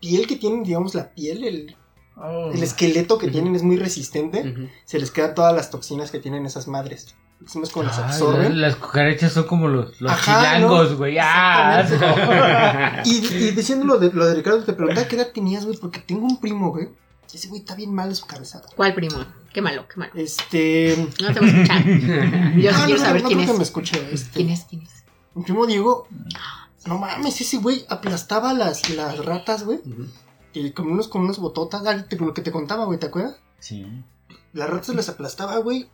Speaker 1: piel que tienen, digamos, la piel, el,
Speaker 4: Oh.
Speaker 1: el esqueleto que tienen es muy resistente. Se les quedan todas las toxinas que tienen esas madres. Decimos como las
Speaker 4: Ay,
Speaker 1: absorben.
Speaker 4: las, las cucarachas son como los, los
Speaker 1: Ajá,
Speaker 4: chilangos,
Speaker 1: ¿no?
Speaker 4: güey. ¡Ah!
Speaker 1: Y, y diciendo lo de, lo de Ricardo, te preguntaba qué edad tenías, güey, porque tengo un primo, güey. y Ese güey está bien mal de su cabeza.
Speaker 2: ¿Cuál primo? Qué malo, qué malo.
Speaker 1: Este.
Speaker 2: No te voy a escuchar. Yo
Speaker 1: Ah,
Speaker 2: quiero
Speaker 1: no,
Speaker 2: saber
Speaker 1: no
Speaker 2: quién
Speaker 1: creo que
Speaker 2: es.
Speaker 1: me escuche. Este,
Speaker 2: ¿Quién es? ¿Quién es?
Speaker 1: Mi primo Diego. No mames, ese güey aplastaba las, las ratas, güey. Y con unos, con unos bototas, ah, te- lo que te contaba, güey, ¿te acuerdas?
Speaker 4: Sí.
Speaker 1: Las ratas las aplastaba, güey.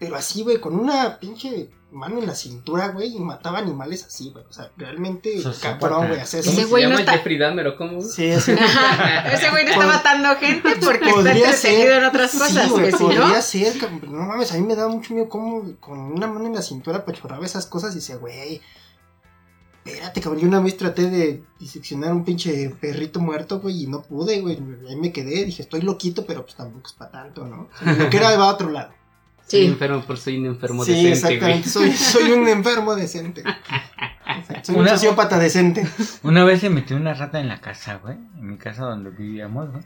Speaker 1: Pero así, güey, con una pinche mano en la cintura, güey, y mataba animales así, güey. O sea, realmente
Speaker 4: Sociópata.
Speaker 1: cabrón, güey, hacer
Speaker 3: ¿Cómo
Speaker 2: Ese
Speaker 3: se
Speaker 2: güey no
Speaker 3: llama
Speaker 2: está-
Speaker 3: Jeffrey Dahmer o cómo?
Speaker 1: Sí, así.
Speaker 2: Ese güey no está matando gente porque está
Speaker 1: Podría
Speaker 2: entretenido
Speaker 1: ser.
Speaker 2: en otras cosas.
Speaker 1: Sí, güey,
Speaker 2: que si no,
Speaker 1: podría ser, cabrón, no mames, a mí me daba mucho miedo cómo con una mano en la cintura pachorraba esas cosas y decía, güey, espérate, cabrón, yo una vez traté de diseccionar un pinche perrito muerto, güey, y no pude, güey, ahí me quedé, dije, estoy loquito, pero pues tampoco es para tanto, ¿no? O sea, lo que era va a otro lado.
Speaker 3: Soy
Speaker 2: sí.
Speaker 3: enfermo por soy un enfermo
Speaker 1: sí,
Speaker 3: decente,
Speaker 1: exactamente, soy, soy un enfermo decente. Exacto, Soy un
Speaker 4: Una-
Speaker 1: sociópata decente.
Speaker 4: Una vez se metió una rata en la casa, güey. En mi casa donde vivíamos, güey.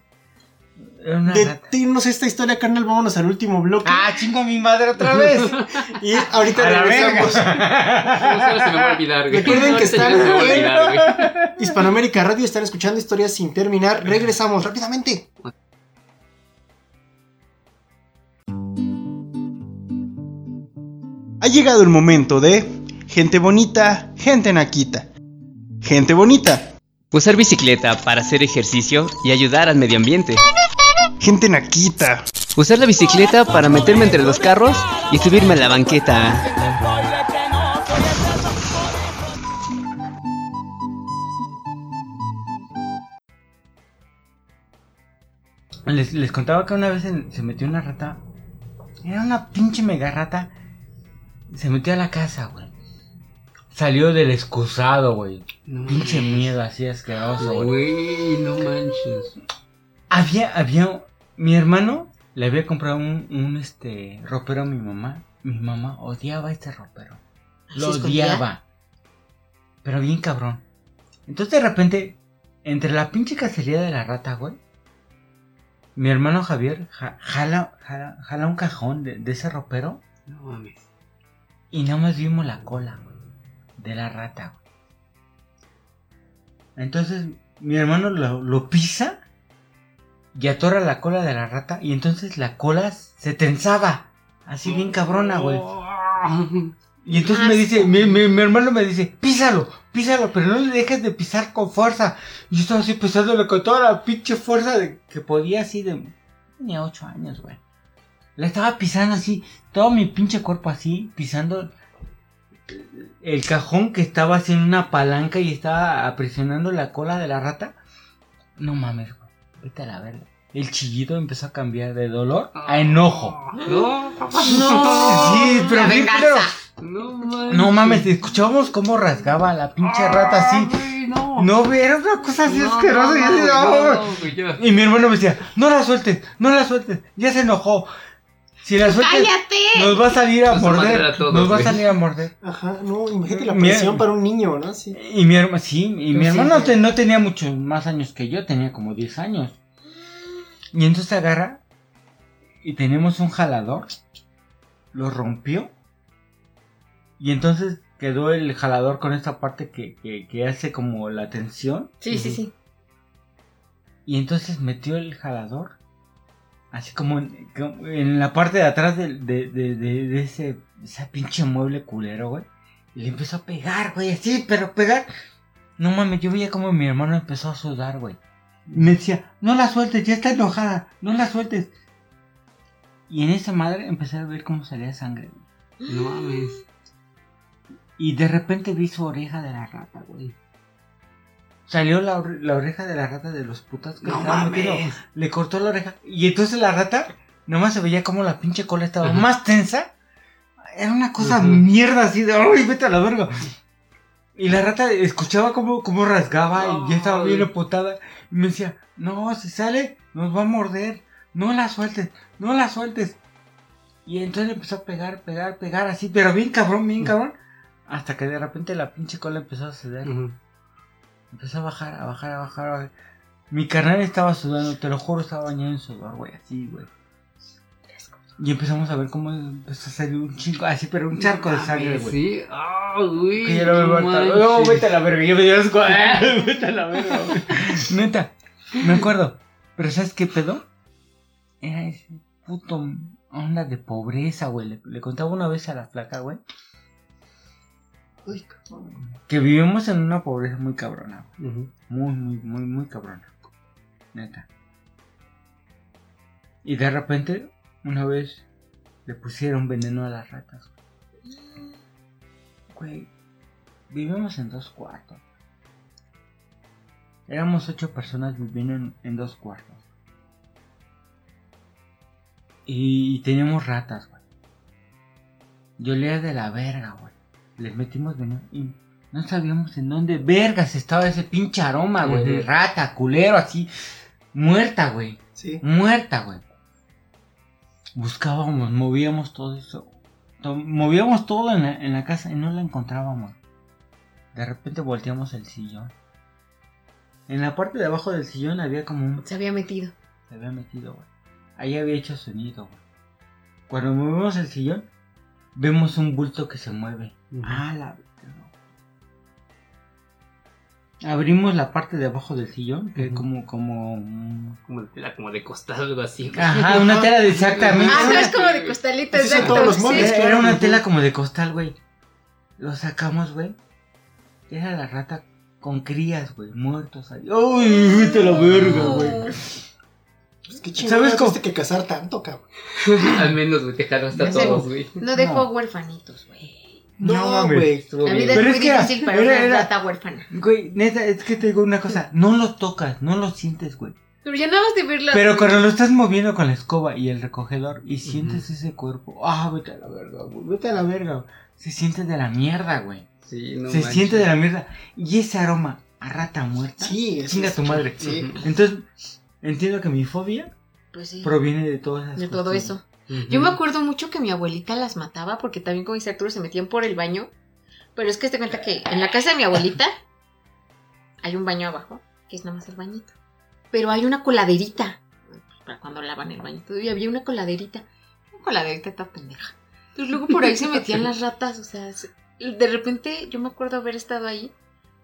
Speaker 4: Una
Speaker 1: De
Speaker 4: rata.
Speaker 1: Dinos esta historia, carnal, vámonos al último bloque.
Speaker 4: ¡Ah, chingo a mi madre otra vez!
Speaker 1: y ahorita
Speaker 4: ¡A la
Speaker 1: regresamos.
Speaker 4: verga!
Speaker 3: ¿Cómo se se me va a olvidar, güey?
Speaker 1: Recuerden que están en-. Hispanoamérica Radio están escuchando historias sin terminar. Regresamos rápidamente. Ha llegado el momento de gente bonita, gente naquita. Gente bonita,
Speaker 10: Usar bicicleta para hacer ejercicio y ayudar al medio ambiente.
Speaker 1: gente naquita.
Speaker 10: Usar la bicicleta para meterme entre los carros y subirme a la banqueta.
Speaker 4: Les, les contaba que una vez se metió una rata. Era una pinche mega rata. Se metió a la casa, güey. Salió del excusado, güey.
Speaker 3: No
Speaker 4: Pinche
Speaker 3: mames.
Speaker 4: miedo así asqueroso, güey.
Speaker 3: No manches.
Speaker 4: Había, había. Mi hermano le había comprado un, un este ropero a mi mamá. Mi mamá odiaba este ropero. Lo odiaba. Pero bien cabrón. Entonces de repente, entre la pinche cacería de la rata, güey. Mi hermano Javier ja- jala, jala, jala un cajón de, de ese ropero.
Speaker 3: No mames.
Speaker 4: Y nada más vimos la cola, güey. De la rata, güey. Entonces, mi hermano lo, lo pisa. Y atora la cola de la rata. Y entonces la cola se tensaba. Así bien cabrona, güey. Y entonces me dice, mi, mi- mi hermano me dice, písalo, písalo, pero no le dejes de pisar con fuerza. Y yo estaba así pisándole con toda la pinche fuerza de, que podía así de... Tenía ocho años, güey. La estaba pisando así, todo mi pinche cuerpo así, pisando el cajón que estaba así en una palanca y estaba aprisionando la cola de la rata. No mames, güey. Vete a la verga. El chillido empezó a cambiar de dolor a enojo.
Speaker 3: No,
Speaker 2: No.
Speaker 4: Sí, pero
Speaker 2: La
Speaker 4: bien
Speaker 2: venganza.
Speaker 4: culero.
Speaker 3: no mames.
Speaker 4: No mames, escuchábamos cómo rasgaba la pinche rata así.
Speaker 3: Ay, no.
Speaker 4: No, era una cosa así
Speaker 3: No,
Speaker 4: asquerosa. y
Speaker 3: no,
Speaker 4: así, "Ah,
Speaker 3: no,
Speaker 4: güey".
Speaker 3: güey, ya.
Speaker 4: Y mi hermano me decía, no la sueltes, no la sueltes, ya se enojó. Si la sueltes,
Speaker 2: ¡Cállate!
Speaker 4: nos va a salir a
Speaker 3: Nos va a
Speaker 4: morder.
Speaker 3: a todos,
Speaker 4: nos va a
Speaker 3: güey.
Speaker 4: salir a morder.
Speaker 1: Ajá, no, imagínate la
Speaker 4: Mi-
Speaker 1: presión para un niño, ¿no? Sí.
Speaker 4: Y mi hermano, sí, y mi
Speaker 2: Pues sí,
Speaker 4: hermano te- no tenía muchos más años que yo, tenía como 10 años. Y entonces agarra y tenemos un jalador, lo rompió. Y entonces quedó el jalador con esta parte que, que, que hace como la tensión.
Speaker 2: Sí, sí, sí.
Speaker 4: Y entonces metió el jalador. Así como en, la parte de atrás de, de, de, de- ese, ese pinche mueble culero, güey. Y le empezó a pegar, güey, así, pero pegar. No mames, yo veía como mi hermano empezó a sudar, güey. Me decía, no la sueltes, ya está enojada, no la sueltes. Y en esa madre empecé a ver cómo salía sangre, güey.
Speaker 3: No mames.
Speaker 4: Y de repente vi su oreja de la rata, güey. Salió la, la oreja de la rata de los putas que
Speaker 3: No mames.
Speaker 4: Le cortó la oreja. Y entonces la rata, nomás se veía como la pinche cola estaba
Speaker 3: Ajá.
Speaker 4: más tensa era una cosa
Speaker 3: Ujú.
Speaker 4: mierda así de, ¡ay, vete a la verga! Y la rata escuchaba cómo, cómo rasgaba y ya estaba bien emputada. Y me decía, no, si sale, nos va a morder. No la sueltes, no la sueltes. Y entonces empezó a pegar, pegar, pegar así, pero bien cabrón, bien cabrón. Hasta que de repente la pinche cola empezó a ceder. Empezó a bajar, a bajar, a bajar. a bajar. Mi carnal estaba sudando, te lo juro, estaba bañado en sudor, güey, así, güey. Y empezamos a ver cómo empezó a salir un chingo, así, pero un charco de sangre, güey.
Speaker 3: Sí, ah, güey.
Speaker 4: Que ya no me
Speaker 3: no
Speaker 4: aguanta.
Speaker 3: manches.
Speaker 4: No, vete a la verga, yo me dio asco. Ah, Vete a la verga, güey. Neta, me acuerdo. Pero ¿sabes qué pedo? Era ese puto onda de pobreza, güey. Le, le contaba una vez a la flaca, güey.
Speaker 1: Uy, cabrón.
Speaker 4: Que vivimos en una pobreza muy cabrona. Muy, muy, muy, muy cabrona. Neta. Y de repente, una vez, le pusieron veneno a las ratas. Güey, vivimos en dos cuartos. Éramos ocho personas viviendo en, en dos cuartos. Y, teníamos ratas, güey. Yo leía de la verga, güey. Les metimos veneno y no sabíamos en dónde vergas estaba ese pinche aroma, güey, de rata, culero, así. Muerta, güey.
Speaker 1: Sí.
Speaker 4: Muerta, güey. Buscábamos, movíamos todo eso. To- Movíamos todo en la, en la casa y no la encontrábamos. De repente volteamos el sillón. En la parte de abajo del sillón había como un...
Speaker 2: Se había metido.
Speaker 4: Se había metido, güey. Ahí había hecho sonido, güey. Cuando movemos el sillón, vemos un bulto que se mueve.
Speaker 3: Ujú.
Speaker 4: Ah, la. Abrimos la parte de abajo del sillón, que es
Speaker 3: Ujú.
Speaker 4: como, como...
Speaker 3: Como de tela, como de costado, algo así. güey.
Speaker 4: Ajá, una tela de exactamente.
Speaker 2: Ah, no es como de costalito, exacto.
Speaker 1: todos los
Speaker 2: sí.
Speaker 1: muebles.
Speaker 4: Era, una tela como de costal, güey. Lo sacamos, güey. Era la rata con crías, güey, muertos ahí. ¡Uy, vete a la verga, güey!
Speaker 1: Pues qué chingón.
Speaker 4: ¿Sabes
Speaker 1: ¿Sabes
Speaker 4: cómo-
Speaker 1: que cazar tanto, cabrón.
Speaker 3: Al menos, güey, te jalaste a
Speaker 2: No sé.
Speaker 3: todos, güey.
Speaker 2: No dejó
Speaker 4: No.
Speaker 2: huérfanitos, güey.
Speaker 4: No
Speaker 1: No, güey.
Speaker 3: Estuvo
Speaker 2: La vida es
Speaker 4: Pero
Speaker 2: muy
Speaker 4: es que era-
Speaker 2: difícil para
Speaker 4: era-
Speaker 2: una
Speaker 4: era-
Speaker 2: rata huérfana.
Speaker 4: Güey, neta, es que te digo una cosa. No lo tocas, no lo sientes, güey.
Speaker 2: Pero ya nada más de verla.
Speaker 4: Pero cuando lo estás moviendo con la escoba y el recogedor y sientes ese cuerpo, ah, vete a la verga, güey, vete a la verga. Se siente de la mierda, güey.
Speaker 3: Sí, no
Speaker 4: Se
Speaker 3: manches.
Speaker 4: siente de la mierda. Y ese aroma a rata muerta.
Speaker 1: Sí, eso
Speaker 4: Chinga
Speaker 1: es-
Speaker 4: tu madre.
Speaker 1: Sí.
Speaker 4: Entonces, entiendo que mi fobia
Speaker 2: Pues sí.
Speaker 4: proviene de todas esas
Speaker 2: De todo
Speaker 4: cuestiones.
Speaker 2: eso. Yo me acuerdo mucho que mi abuelita las mataba porque también, como dice Arturo, se metían por el baño. Pero es que te cuenta que en la casa de mi abuelita hay un baño abajo, que es nada más el bañito. Pero hay una coladerita. Para cuando lavan el baño. Y había una coladerita. Una coladerita está pendeja. Entonces luego por ahí se metían las ratas. O sea, se- de repente yo me acuerdo haber estado ahí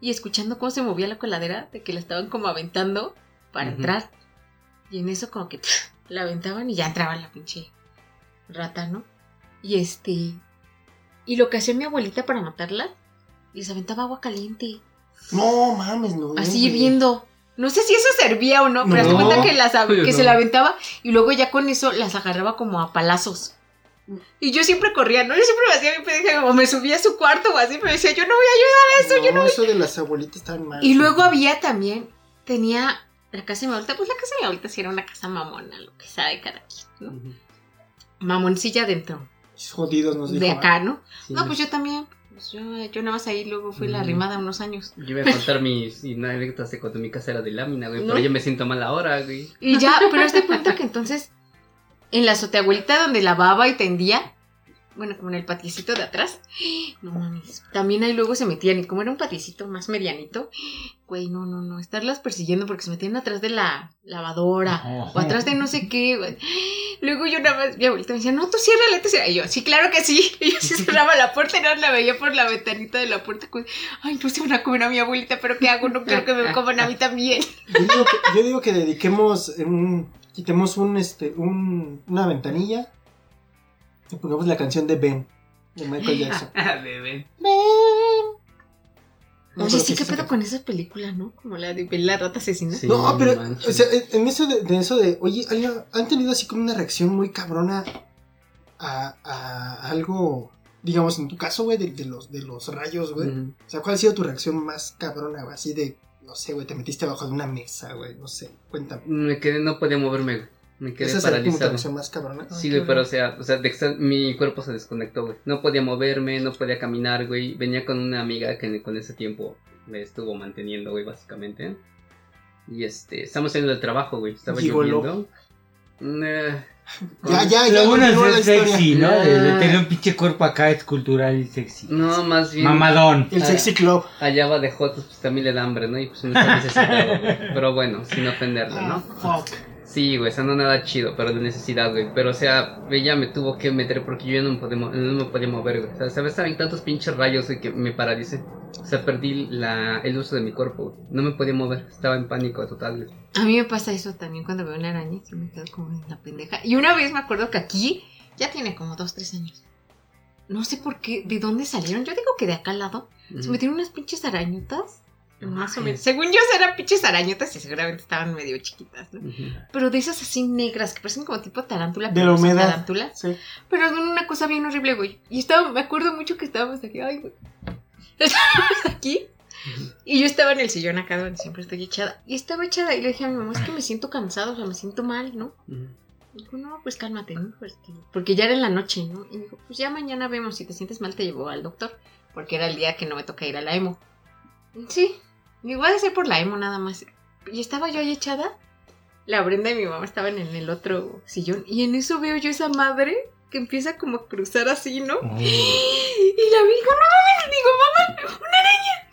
Speaker 2: y escuchando cómo se movía la coladera, de que la estaban como aventando para entrar. Y en eso como que la aventaban y ya entraba la pinche rata, ¿no? Y este. Y lo que hacía mi abuelita para matarla, les aventaba agua caliente,
Speaker 1: No mames, no.
Speaker 2: así
Speaker 1: güey.
Speaker 2: hirviendo. No sé si eso servía o no, pero haz
Speaker 1: No.
Speaker 2: cuenta que, las, que
Speaker 3: no.
Speaker 2: se la aventaba y luego ya con eso las agarraba como a palazos. Y yo siempre corría, ¿no? Yo siempre me hacía mi pendeja, o me subía a su cuarto o así, pero decía, yo no voy a ayudar a eso, yo no
Speaker 1: No, eso de las abuelitas están mal.
Speaker 2: y luego había también, tenía la casa de mi abuelita, pues la casa de mi abuelita sí era una casa mamona, lo que sabe cada quien, ¿no? Mamoncilla dentro
Speaker 1: Jodidos nos dijo.
Speaker 2: de acá, ¿no?
Speaker 3: Sí.
Speaker 2: No, pues yo también, pues yo, yo nada más ahí luego fui la
Speaker 3: Mm.
Speaker 2: arrimada unos años.
Speaker 3: Yo iba a contar mis anécdotas de cuando mi casa era de lámina, güey.
Speaker 2: ¿No?
Speaker 3: Pero yo me siento mal ahora, güey.
Speaker 2: Y ya, pero este cuenta que entonces, en la azoteabuelita donde lavaba y tendía, bueno, como en el patiecito de atrás, no mames, también ahí luego se metían, y como era un patiecito más medianito, güey, no, no, no, estarlas persiguiendo porque se metían atrás de la lavadora. O atrás de no sé qué, güey. Luego yo nada más, mi abuelita me decía, no, tú ciérrale, tú ciérrale. Y yo, sí, claro que sí. Y yo sí cerraba la puerta y no la veía por la ventanita de la puerta. Ay, no se van a comer a mi abuelita, pero ¿qué hago? No quiero que me coman a mí también.
Speaker 1: Yo digo que, yo digo que dediquemos un. Quitemos un, este, un, una ventanilla y pongamos la canción de Ben, de Michael Jackson.
Speaker 3: Ah, bebé.
Speaker 1: No,
Speaker 2: Oye,
Speaker 1: pero
Speaker 2: sí,
Speaker 1: que
Speaker 2: qué pedo con esa película, ¿no? Como la de la rata asesina.
Speaker 3: Sí.
Speaker 1: No, pero,
Speaker 3: manches.
Speaker 1: o sea, en eso de, de eso de, oye, ¿han- ¿han tenido así como una reacción muy cabrona a, a algo, digamos, en tu caso, güey, de, de los, de los rayos, güey? O sea, ¿cuál ha sido tu reacción más cabrona, güey? Así de, no sé, güey, te metiste abajo de una mesa, güey, no sé, cuéntame.
Speaker 3: Me quedé, no podía moverme, güey. Me quedé paralizado.
Speaker 1: más cabrona.
Speaker 3: Sí, güey, pero o sea, o sea de mi cuerpo se desconectó, güey. No podía moverme, no podía caminar, güey. Venía con una amiga que con ese tiempo me estuvo manteniendo, güey, básicamente. Y este, estamos saliendo del trabajo, güey. Estaba lloviendo. Eh,
Speaker 1: Ya, ya, ya.
Speaker 4: Lo bueno es sexy, ¿no? De, de
Speaker 3: Ah.
Speaker 4: tener un pinche cuerpo acá escultural y sexy.
Speaker 3: no, más bien.
Speaker 4: Mamadón.
Speaker 1: El Sexy Club.
Speaker 3: Allá va de Jotos, pues también le da hambre, ¿no? Y pues no está necesitado, güey. Pero bueno, sin ofenderla, ¿no?
Speaker 1: Fuck.
Speaker 3: Sí, güey, o sea, no nada chido, pero de necesidad, güey. Pero, o sea, ella me tuvo que meter porque yo ya no me podía, no me podía mover, güey. O sea, ¿sabes? Estaban tantos pinches rayos, güey, que me paralicé. O sea, perdí la, el uso de mi cuerpo, güey. No me podía mover, estaba en pánico total, güey.
Speaker 2: A mí me pasa eso también cuando veo una araña, que me quedo como en la pendeja. Y una vez me acuerdo que aquí, ya tiene como dos, tres años. No sé por qué, de dónde salieron. Yo digo que de acá al lado. Se
Speaker 3: Ujú.
Speaker 2: metieron unas pinches arañotas. Más o menos. Según yo eran pinches arañotas y seguramente estaban medio chiquitas, ¿no? Pero de esas así negras que parecen como tipo tarántula.
Speaker 1: De la humedad.
Speaker 2: tarántulas.
Speaker 1: Sí.
Speaker 2: Pero son una cosa bien horrible, güey. Y estaba, me acuerdo mucho que estábamos aquí, ay, güey. Estábamos aquí. Y yo estaba en el sillón acá donde siempre estoy echada. Y estaba echada y le dije a mi mamá, es que me siento cansada, o sea, me siento mal, ¿no? Y dijo, no, pues cálmate, ¿no? Pues, que- porque ya era en la noche, ¿no? Y dijo, pues ya mañana vemos, si te sientes mal te llevo al doctor. Porque era el día que no me toca ir a la emo. Sí, ha de ser por la emo nada más. Y estaba yo ahí echada. La Brenda y mi mamá estaban en el otro sillón. Y en eso veo yo esa madre que empieza como a cruzar así, ¿no?
Speaker 4: Oh.
Speaker 2: Y la vi, digo, no mames, digo, mamá, una araña.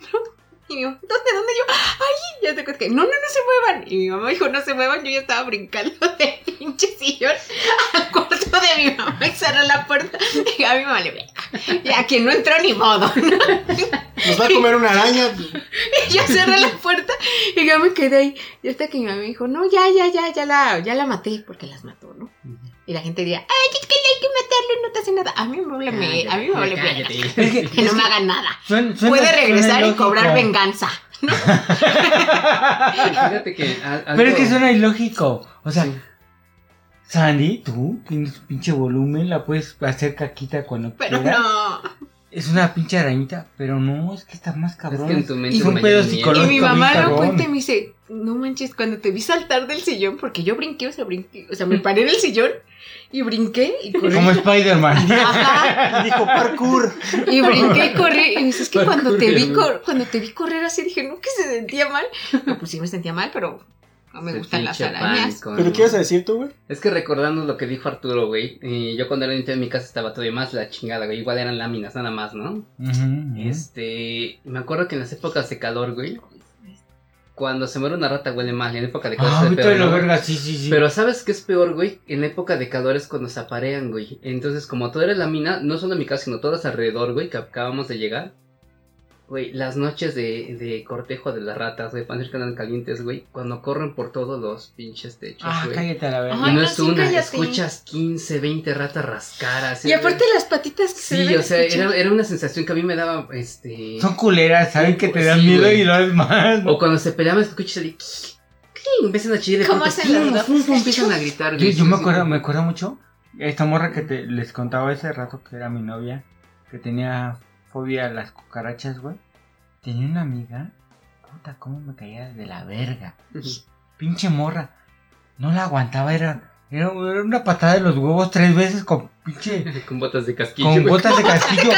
Speaker 2: ¿No? Y digo, ¿dónde, dónde yo? ¡Ay! Ya te que, no, no, no se muevan. Y mi mamá dijo, no se muevan, yo ya estaba brincando del pinche sillón al cuarto de mi mamá y cerró la puerta. Y a mi mamá le ya quien no entró ni modo.
Speaker 1: Nos va a comer una araña.
Speaker 2: Y yo cerré la puerta y yo me quedé ahí. Y hasta que mi mamá me dijo, no, ya, ya, ya, ya la, ya la maté, porque las mató, ¿no? Y la gente diría, ay, es que no hay que matarlo, no te hace nada. A mí me vale, me, a mí me vale.
Speaker 3: Cállate.
Speaker 2: que no me hagan nada.
Speaker 4: Suena- suena-
Speaker 2: Puede regresar y cobrar venganza.
Speaker 3: Fíjate que. algo-
Speaker 4: Pero es que suena ilógico. O sea,
Speaker 3: Sí.
Speaker 4: Sandy, tú tienes pinche volumen, la puedes hacer caquita cuando
Speaker 2: Pero
Speaker 4: quieras.
Speaker 2: no.
Speaker 4: Es una pinche arañita, pero no, es que está más cabrón.
Speaker 3: Es que en tu mente
Speaker 4: y
Speaker 3: es
Speaker 4: un pedo
Speaker 3: miedo.
Speaker 2: Y
Speaker 4: psicológico.
Speaker 2: mi mamá lo cuenta y me dice, no manches, cuando te vi saltar del sillón, porque yo brinqué, o sea, brinqué, o sea, me paré en el sillón y brinqué y corrí.
Speaker 4: Como Spider-Man.
Speaker 2: Ajá,
Speaker 1: Dijo parkour.
Speaker 2: y brinqué y corrí. Y dices, es que cuando te vi cor- cuando te vi correr así dije, no que se sentía mal. No, pues sí me sentía mal, pero no me gustan las arañas.
Speaker 3: pánico,
Speaker 1: ¿Pero qué ibas a decir tú, güey?
Speaker 3: Es que recordando lo que dijo Arturo, güey. eh, yo cuando era niño en mi casa estaba todavía más la chingada, güey. Igual eran láminas, nada más, ¿no? Este. Me acuerdo que en las épocas de calor, güey. Cuando se muere una rata huele mal. En época de calor
Speaker 4: Ah,
Speaker 3: es
Speaker 4: ahorita
Speaker 3: peor,
Speaker 4: la
Speaker 3: ¿no?
Speaker 4: verga, sí, sí, sí.
Speaker 3: Pero ¿sabes qué es peor, güey? En época de calor es cuando se aparean, güey. Entonces, como todo era lámina, no solo en mi casa, sino todos alrededor, güey, que acabamos de llegar. Güey, las noches de, de cortejo de las ratas, güey, para que andan calientes, güey, cuando corren por todos los pinches techos,
Speaker 4: Ah,
Speaker 3: güey.
Speaker 4: cállate a la verga.
Speaker 2: Ay,
Speaker 3: y no,
Speaker 2: no,
Speaker 3: es
Speaker 2: sí,
Speaker 3: una,
Speaker 2: cállate.
Speaker 3: escuchas 15, 20 ratas rascaras.
Speaker 2: Y aparte las patitas que se
Speaker 3: Sí, o sea, era, era una sensación que a mí me daba, este...
Speaker 4: Son culeras, saben que te dan
Speaker 3: Sí,
Speaker 4: miedo
Speaker 3: güey.
Speaker 4: y lo demás.
Speaker 3: O cuando se peleaban, escuchas de... Empiezan a chillar de
Speaker 2: ¿Cómo
Speaker 3: pronto, empiezan a gritar.
Speaker 4: Yo, yo
Speaker 3: Sí,
Speaker 4: me
Speaker 3: sí,
Speaker 4: acuerdo,
Speaker 3: sí.
Speaker 4: me acuerdo mucho. Esta morra que te, les contaba ese rato que era mi novia, que tenía fobia a las cucarachas, güey. Tenía una amiga, puta, cómo me caía de la verga. Pinche morra. No la aguantaba, era, era, una patada de los huevos tres veces con pinche.
Speaker 3: Con botas de casquillo.
Speaker 4: con botas de casquillo.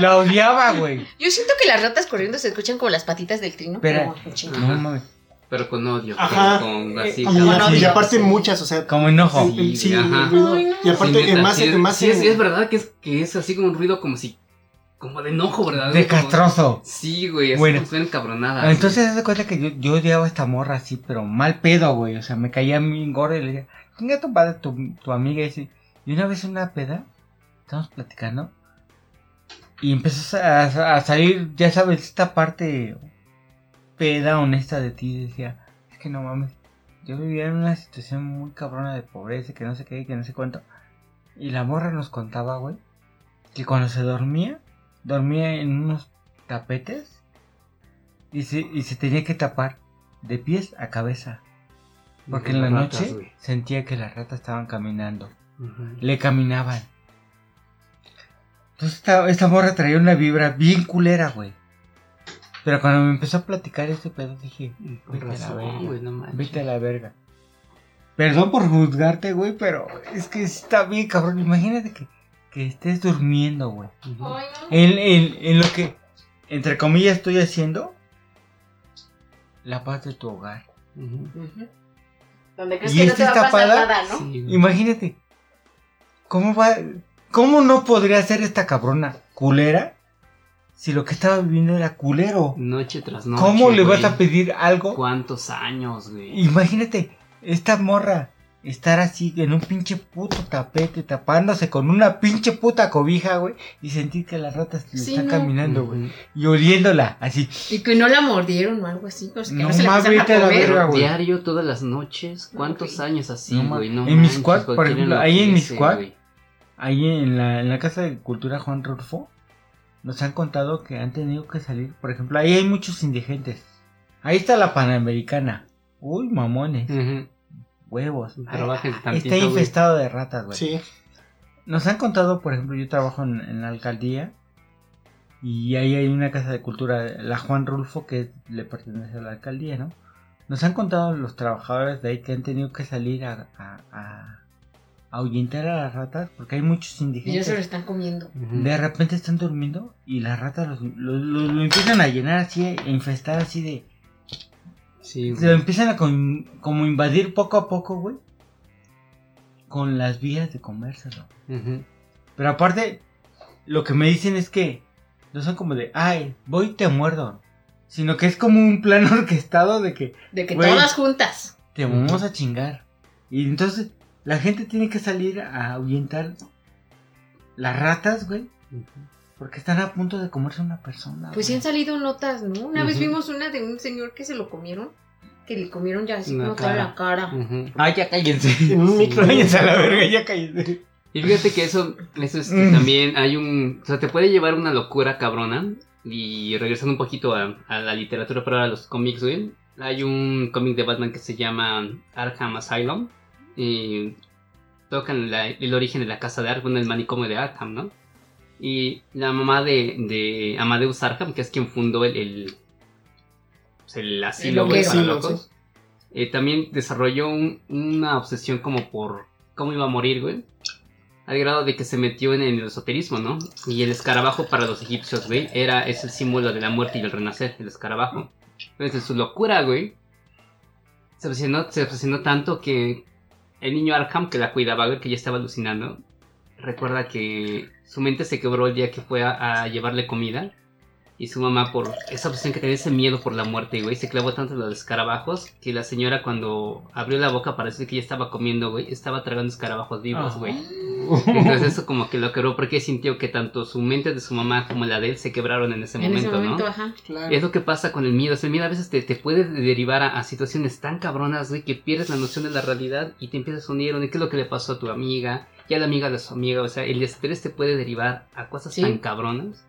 Speaker 4: La odiaba, güey.
Speaker 2: Yo siento que las ratas corriendo se escuchan como las patitas del trino.
Speaker 4: Pero-
Speaker 2: pero.
Speaker 3: Ajá.
Speaker 4: No mames.
Speaker 3: Pero con odio.
Speaker 1: Ajá.
Speaker 3: Con así.
Speaker 1: Y, aparte muchas, o sea,
Speaker 4: Como enojo.
Speaker 1: sí, sí,
Speaker 3: ajá.
Speaker 2: Ay, no.
Speaker 1: Y aparte,
Speaker 3: Sí, neta,
Speaker 1: en más,
Speaker 3: sí,
Speaker 1: en más
Speaker 3: sí,
Speaker 1: en-
Speaker 3: sí, es verdad que es, que es así como un ruido como si. Como de enojo, ¿verdad?
Speaker 4: De
Speaker 3: Como-
Speaker 4: castroso.
Speaker 3: Sí, güey,
Speaker 4: Bueno.
Speaker 3: encabronada.
Speaker 4: Entonces, de cuenta que yo, yo odiaba a esta morra así, pero mal pedo, güey. O sea, me caía mi gorda y le decía, venga tu padre, tu, tu amiga. Y, así. y una vez en una peda, estábamos platicando. Y empezó a, a salir, ya sabes, esta parte peda honesta de ti. Decía, es que no mames. Yo vivía en una situación muy cabrona de pobreza, que no sé qué, que no sé cuánto. Y la morra nos contaba, güey, que cuando se dormía, dormía en unos tapetes y se, y se tenía que tapar de pies a cabeza. Porque en la
Speaker 3: ratas,
Speaker 4: noche sentía que las ratas estaban caminando. Le caminaban. Entonces esta, esta morra traía una vibra bien culera, güey. Pero cuando me empezó a platicar este pedo dije, vete a la
Speaker 3: razón,
Speaker 4: verga.
Speaker 3: no manches.
Speaker 4: Vete a la verga. Perdón por juzgarte, güey, pero es que está bien, cabrón. Imagínate que, que estés durmiendo, güey. En, en, en lo que, entre comillas, estoy haciendo la paz de tu hogar.
Speaker 2: Donde crees
Speaker 4: ¿Y
Speaker 2: que no
Speaker 4: esta
Speaker 2: te va a
Speaker 4: está
Speaker 2: pasar
Speaker 4: paga?
Speaker 2: nada, ¿no?
Speaker 3: Sí, güey.
Speaker 4: Imagínate, ¿cómo va? ¿Cómo no podría ser esta cabrona culera si lo que estaba viviendo era culero?
Speaker 3: Noche tras noche.
Speaker 4: ¿Cómo le vas a pedir algo?
Speaker 3: ¿Cuántos años, güey?
Speaker 4: Imagínate, esta morra estar así en un pinche puto tapete, tapándose con una pinche puta cobija, güey, y sentir que las ratas
Speaker 2: Sí,
Speaker 4: están
Speaker 2: no.
Speaker 4: caminando, güey, y oliéndola, así.
Speaker 2: Y que no la mordieron o algo así. Pues que no,
Speaker 4: No
Speaker 2: se la
Speaker 4: mames,
Speaker 2: empezaron
Speaker 4: vete a la verga, güey.
Speaker 3: Diario, todas las noches. ¿Cuántos años así, güey? No,
Speaker 4: en mis
Speaker 3: manches,
Speaker 4: squad, por ejemplo, ahí en mis squad,
Speaker 3: güey.
Speaker 4: Ahí en la, en la Casa de Cultura Juan Rulfo, nos han contado que han tenido que salir, por ejemplo, ahí hay muchos indigentes. Ahí está la Panamericana. Uy, mamones. Huevos.
Speaker 3: Pero
Speaker 4: Ay,
Speaker 3: bájense tantito,
Speaker 4: Está
Speaker 3: güey.
Speaker 4: infestado de ratas, güey.
Speaker 1: Sí.
Speaker 4: Nos han contado, por ejemplo, yo trabajo en, en la alcaldía y ahí hay una casa de cultura, la Juan Rulfo, que le pertenece a la alcaldía, ¿no? Nos han contado los trabajadores de ahí que han tenido que salir a, a, a ahuyentar a las ratas porque hay muchos
Speaker 2: ya
Speaker 4: indigentes.
Speaker 2: se lo están comiendo.
Speaker 4: De repente están durmiendo y las ratas los, los- los- lo empiezan a llenar así, a infestar así de...
Speaker 3: Sí,
Speaker 4: Se lo empiezan a con- como invadir poco a poco, güey. Con las vías de comérselo.
Speaker 3: Ujú.
Speaker 4: Pero aparte, lo que me dicen es que no son como de, ay, voy y te muerdo. Sino que es como un plan orquestado de que
Speaker 2: De que
Speaker 4: Güey.
Speaker 2: todas juntas.
Speaker 4: te vamos a chingar. Y entonces la gente tiene que salir a ahuyentar las ratas, güey. Porque están a punto de comerse una persona.
Speaker 2: Pues sí han salido notas, ¿no? Una vez vimos una de un señor que se lo comieron. Que le comieron ya así
Speaker 3: Una
Speaker 2: como toda la cara.
Speaker 3: Ujú.
Speaker 4: Ah, ya cállense.
Speaker 1: En un micro.
Speaker 4: Cállense a la verga, ya cállense.
Speaker 3: Y fíjate que eso, eso
Speaker 4: Mm.
Speaker 3: también hay un... O sea, te puede llevar una locura cabrona. Y regresando un poquito a, a la literatura, pero ahora a los cómics, güey. Hay un cómic de Batman que se llama Arkham Asylum. Y tocan la- el origen de la casa de Arkham, el manicomio de Arkham, ¿no? Y la mamá de, de Amadeus Arkham, que es quien fundó el, el, pues, el asilo güey, para locos, eh, también desarrolló un- una obsesión como por cómo iba a morir, güey. Al grado de que se metió en el esoterismo, ¿no? Y el escarabajo para los egipcios, güey, era, es el símbolo de la muerte y el renacer, el escarabajo. Entonces, su locura, güey, se obsesionó, se obsesionó tanto que el niño Arkham que la cuidaba, güey, que ya estaba alucinando, recuerda que su mente se quebró el día que fue a, a llevarle comida. Y su mamá, por esa obsesión que tenía ese miedo por la muerte, güey, se clavó tanto en los escarabajos que la señora, cuando abrió la boca para decir que ya estaba comiendo, güey, estaba tragando escarabajos vivos,
Speaker 4: Ah.
Speaker 3: güey. Entonces, eso como que lo quebró porque sintió que tanto su mente de su mamá como la de él se quebraron en ese
Speaker 2: en
Speaker 3: momento,
Speaker 2: ese momento,
Speaker 3: ¿no?
Speaker 2: ajá.
Speaker 1: Claro.
Speaker 3: Es lo que pasa con el miedo. O sea, el miedo a veces te, te puede derivar a, a situaciones tan cabronas, güey, que pierdes la noción de la realidad y te empiezas a unir qué es lo que le pasó a tu amiga, ya la amiga de su amiga. O sea, el estrés te puede derivar a cosas
Speaker 2: Sí.
Speaker 3: tan cabronas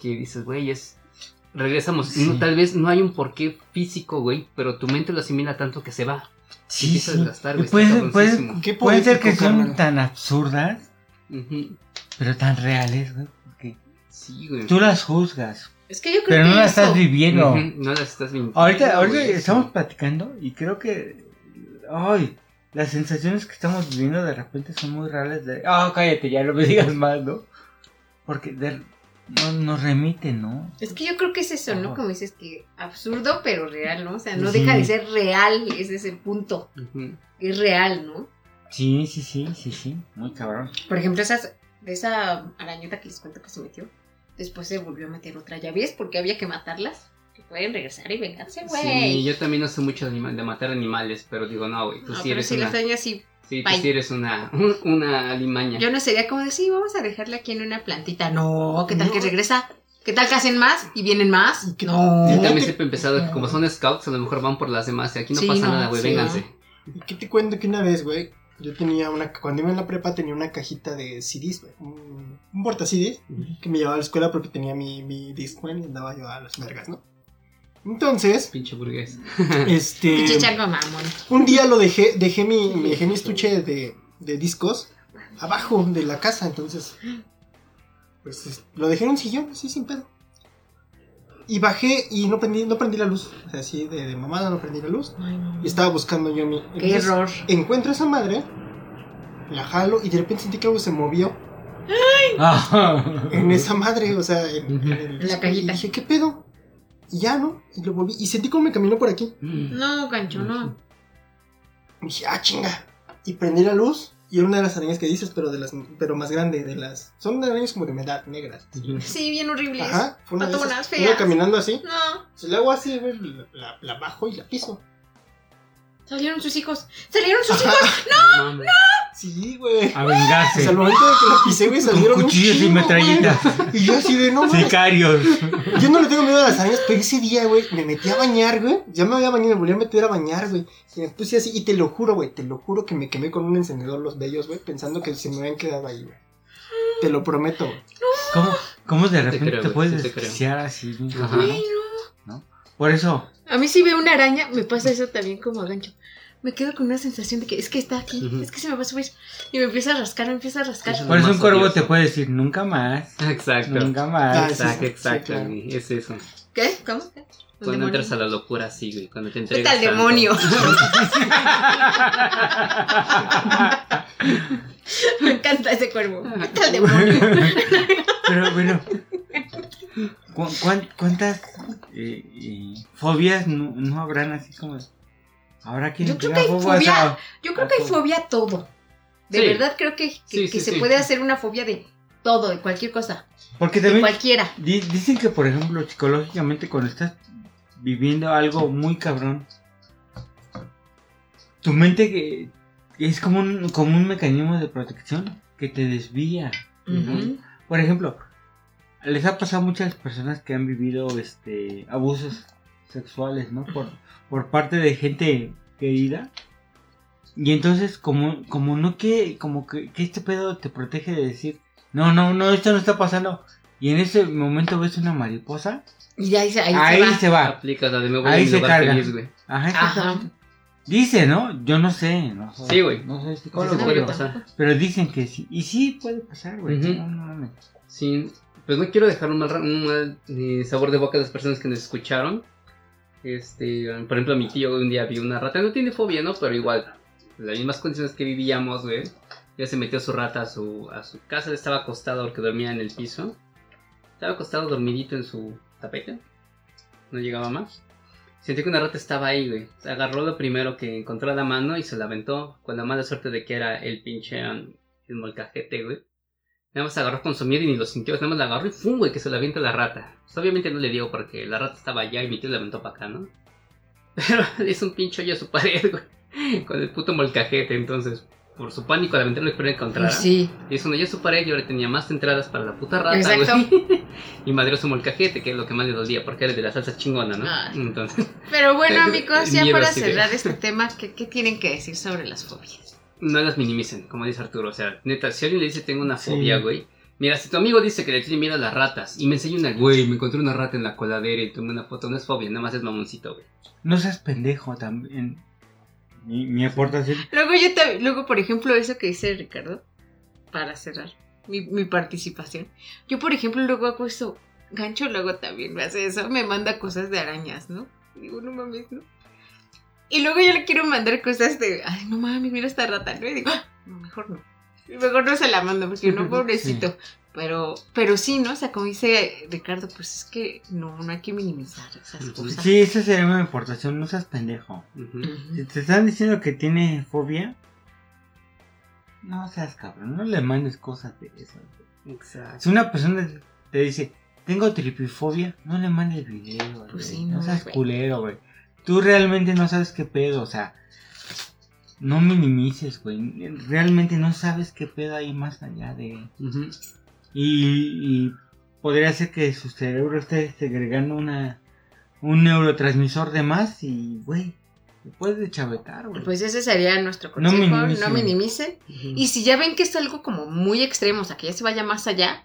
Speaker 3: que dices, güey, es. Regresamos.
Speaker 4: Sí.
Speaker 3: No, tal vez no hay un porqué físico, güey, pero tu mente lo asimila tanto que se va.
Speaker 4: Sí,
Speaker 3: empieza a
Speaker 4: sí.
Speaker 3: desgastar, güey,
Speaker 4: puede- puede-.
Speaker 1: Qué
Speaker 4: pueden ser que son
Speaker 1: carnal.
Speaker 4: tan absurdas,
Speaker 3: Ujú.
Speaker 4: pero tan reales, güey. Porque
Speaker 3: Sí, güey.
Speaker 4: tú las juzgas,
Speaker 2: Es que yo creo
Speaker 4: pero
Speaker 2: que
Speaker 4: no las
Speaker 2: eso-
Speaker 4: estás viviendo.
Speaker 3: Ujú, No las estás viendo.
Speaker 4: Ahorita, ahorita
Speaker 3: güey.
Speaker 4: estamos platicando y creo que. Ay, las sensaciones que estamos viviendo de repente son muy reales. De, ah, cállate, ya no me digas más, ¿no? Porque de- no, nos remite, ¿no?
Speaker 2: Es que yo creo que es eso, ¿no? Como dices que absurdo, pero real, ¿no? O sea, no
Speaker 4: Sí.
Speaker 2: deja de ser real, ese es el punto. Es real, ¿no?
Speaker 4: Sí, sí, sí, sí, sí. Muy cabrón.
Speaker 2: Por ejemplo, esas, de esa arañota que les cuento que se metió, después se volvió a meter otra. ¿Ya ves? Porque había que matarlas. Pueden regresar y vengarse, güey.
Speaker 3: Sí, yo también no sé mucho de, matar animales, pero digo, no, güey, tú
Speaker 2: no,
Speaker 3: sí
Speaker 2: pero
Speaker 3: eres
Speaker 2: si
Speaker 3: una...
Speaker 2: las arañas sí.
Speaker 3: Sí, tú sí eres una, una alimaña.
Speaker 2: Yo no sería como de, sí, vamos a dejarla aquí en una plantita. No, ¿qué tal
Speaker 1: No.
Speaker 2: que regresa? ¿Qué tal que hacen más y vienen más?
Speaker 1: ¿Qué-
Speaker 2: No.
Speaker 3: Yo también siempre he pensado que como son scouts, a lo mejor van por las demás. Y aquí no
Speaker 2: Sí,
Speaker 3: pasa
Speaker 2: no,
Speaker 3: nada, güey,
Speaker 2: sí,
Speaker 3: vénganse.
Speaker 1: ¿Qué te cuento que una vez, güey? Yo tenía una. Cuando iba en la prepa tenía una cajita de CDs, güey. Un, un porta CDs que me llevaba a la escuela porque tenía mi, mi Discman y andaba yo a las vergas, ¿no? Entonces,
Speaker 3: Pinche burgués.
Speaker 1: este.
Speaker 2: Pinche chango mamón.
Speaker 1: Un día lo dejé, dejé mi, me dejé mi estuche de, de discos abajo de la casa, entonces. Pues es- lo dejé en un sillón, así sin pedo. Y bajé y no prendí, no prendí la luz. O sea, así de, de mamada no prendí la luz. Y estaba buscando yo mi.
Speaker 2: Qué
Speaker 1: entonces,
Speaker 2: error.
Speaker 1: Encuentro esa madre, la jalo y de repente sentí que algo se movió
Speaker 4: Ah.
Speaker 1: en esa madre, o sea, en, en el-
Speaker 2: En la cajita.
Speaker 1: Y dije, ¿qué pedo? Y ya, ¿no? Y lo volví. Y sentí como me caminó por aquí.
Speaker 2: No, gancho, no.
Speaker 1: Y dije, ah, chinga. Y prendí la luz. Y era una de las arañas que dices, pero de las pero más grande, de las. Son arañas como de humedad, negras.
Speaker 2: Sí, bien horribles.
Speaker 1: Ajá, fue una de
Speaker 2: Patonas,
Speaker 1: esas.
Speaker 2: feas.
Speaker 1: Iba caminando así.
Speaker 2: No,
Speaker 1: Se le hago así, la, la, la bajo y la piso.
Speaker 2: Salieron sus hijos. ¡Salieron sus hijos!
Speaker 3: No mames.
Speaker 1: Sí, güey.
Speaker 4: A
Speaker 1: O
Speaker 4: vengarse.
Speaker 1: sea, al momento de que la pisé, güey, salieron un
Speaker 4: cuchillos y
Speaker 1: chingo,
Speaker 4: metralletas.
Speaker 1: güey. Y yo así de, no mames.
Speaker 4: Sicarios.
Speaker 1: Yo no le tengo miedo a las arañas, pero ese día, güey, me metí a bañar, güey. Ya me había bañado, me volví a meter a bañar, güey. Y me puse así, y te lo juro, güey, te lo juro que me quemé con un encendedor los vellos, güey, pensando que se me habían quedado ahí, güey. Te lo prometo, güey.
Speaker 4: ¿Cómo, cómo de
Speaker 3: te
Speaker 4: repente
Speaker 3: creo,
Speaker 4: te
Speaker 3: güey,
Speaker 4: puedes
Speaker 3: sí te
Speaker 4: así?
Speaker 3: Ajá.
Speaker 2: Ay, no.
Speaker 4: Por eso,
Speaker 2: A mí si veo una araña, me pasa eso también como a gancho. Me quedo con una sensación de que es que está aquí, es que se me va a subir. Y me empieza a rascar, me empieza a rascar.
Speaker 3: Eso
Speaker 4: por eso un cuervo te puede decir nunca más.
Speaker 3: Exacto.
Speaker 4: Nunca
Speaker 1: Ah,
Speaker 4: más.
Speaker 1: sí,
Speaker 3: Exacto,
Speaker 1: sí,
Speaker 3: exacto,
Speaker 1: claro.
Speaker 3: es eso.
Speaker 2: ¿Qué? ¿Cómo?
Speaker 3: Cuando
Speaker 2: demonio.
Speaker 3: entras a la locura así, güey, cuando te
Speaker 2: Vete
Speaker 3: entregas
Speaker 2: al demonio. me encanta ese cuervo. Vete al demonio.
Speaker 4: Pero bueno, ¿cu- cuán- ¿cuántas eh, eh, fobias no, no habrán así como... Ahora que
Speaker 2: Yo creo que hay fobia. Yo creo que hay fobia a todo. De
Speaker 3: Sí.
Speaker 2: verdad creo que, que,
Speaker 3: Sí,
Speaker 2: que
Speaker 3: sí,
Speaker 2: se
Speaker 3: sí.
Speaker 2: puede hacer una fobia de todo, de cualquier cosa.
Speaker 4: Porque
Speaker 2: De
Speaker 4: también
Speaker 2: cualquiera.
Speaker 4: di- dicen que, por ejemplo, psicológicamente cuando estás viviendo algo muy cabrón, tu mente que es como un, como un mecanismo de protección que te desvía. Por ejemplo, les ha pasado a muchas personas que han vivido este abusos sexuales, ¿no? Por, por parte de gente querida. Y entonces, como, como no que, como que, que este pedo te protege de decir, no, no, no, esto no está pasando. Y en ese momento ves una mariposa,
Speaker 2: Y ahí, se- ahí,
Speaker 4: ahí,
Speaker 2: se va.
Speaker 4: se va.
Speaker 3: Aplicas la de me voy
Speaker 4: Ahí se carga.
Speaker 3: feliz.
Speaker 4: Ajá. Dice, ¿no? Yo no sé, no sé.
Speaker 3: Sí, güey.
Speaker 4: No sé
Speaker 3: Sí
Speaker 4: psicólogo,
Speaker 3: se puede
Speaker 4: pero,
Speaker 3: pasar.
Speaker 4: pero dicen que sí. Y sí puede pasar, güey.
Speaker 3: Ujú.
Speaker 4: No, no mames.
Speaker 3: Sí, pues no quiero dejar un mal, un mal, sabor de boca a las personas que nos escucharon. Este, por ejemplo, mi tío un día vio una rata, no tiene fobia, ¿no? Pero igual, en las mismas condiciones que vivíamos, güey. Ya se metió su rata a su, a su casa, estaba acostado porque dormía en el piso. Estaba acostado dormidito en su tapete. No llegaba más. Sentí que una rata estaba ahí, güey. Se agarró lo primero que encontró a la mano y se la aventó. Con la mala suerte de que era el pinche el molcajete, güey. Nada más agarró con su miedo y ni lo sintió. Nada más la agarró y ¡fum! güey, que se la avienta la rata. Pues, obviamente no le digo porque la rata estaba allá y mi tío la aventó para acá, ¿no? Pero es un pincho hoyo a su pared, güey. Con el puto molcajete, entonces. Por su pánico de aventarlo espero encontrar.
Speaker 2: Sí.
Speaker 3: Y es un hoyo a su pared y ahora tenía más entradas para la puta rata,
Speaker 2: Exacto.
Speaker 3: güey. y madreó su molcajete, que es lo que más le dolía, porque era de la salsa chingona, ¿no?
Speaker 2: Ah.
Speaker 3: Entonces.
Speaker 2: Pero bueno, amigos, ya para cerrar este tema, ¿qué, qué tienen que decir sobre las fobias?
Speaker 3: No las minimicen, como dice Arturo. O sea, neta, si alguien le dice tengo una
Speaker 4: Sí.
Speaker 3: fobia, güey. Mira, si tu amigo dice que le tiene miedo a las ratas y me enseña una, güey, me encontré una rata en la coladera y tomé una foto, no es fobia, nada más es mamoncito, güey.
Speaker 4: No seas pendejo también. Mi, mi aportación.
Speaker 2: Luego yo te, luego, por ejemplo, eso que dice Ricardo, para cerrar mi, mi participación. Yo, por ejemplo, luego hago eso. Gancho luego también me hace eso, me manda cosas de arañas, ¿no? Digo, no mames, ¿no? Y luego yo le quiero mandar cosas de, ay, no mames, mira esta rata, ¿no? Y digo, "Ah, no, mejor no. Y mejor no se la mando, porque no, pobrecito. Pero, pero sí, ¿no? O sea, como dice Ricardo, pues es que no, no hay que minimizar esas cosas.
Speaker 4: Sí, esa sería mi aportación. No seas pendejo. Si te están diciendo que tiene fobia, no seas cabrón. No le mandes cosas de eso.
Speaker 3: Exacto.
Speaker 4: Si una persona te dice, tengo tripifobia, no le mandes video.
Speaker 2: Pues sí,
Speaker 4: no,
Speaker 2: no,
Speaker 4: seas
Speaker 2: güey.
Speaker 4: culero, güey. Tú realmente no sabes qué pedo, o sea, no minimices, güey. Realmente no sabes qué pedo hay más allá de... Y, y podría ser que su cerebro esté segregando una un neurotransmisor de más y, güey, te puedes deschavetar, güey.
Speaker 2: Pues ese sería nuestro
Speaker 4: No
Speaker 2: consejo, no
Speaker 4: minimicen.
Speaker 3: Ujú.
Speaker 2: Y si ya ven que es algo como muy extremo, o sea, que ya se vaya más allá,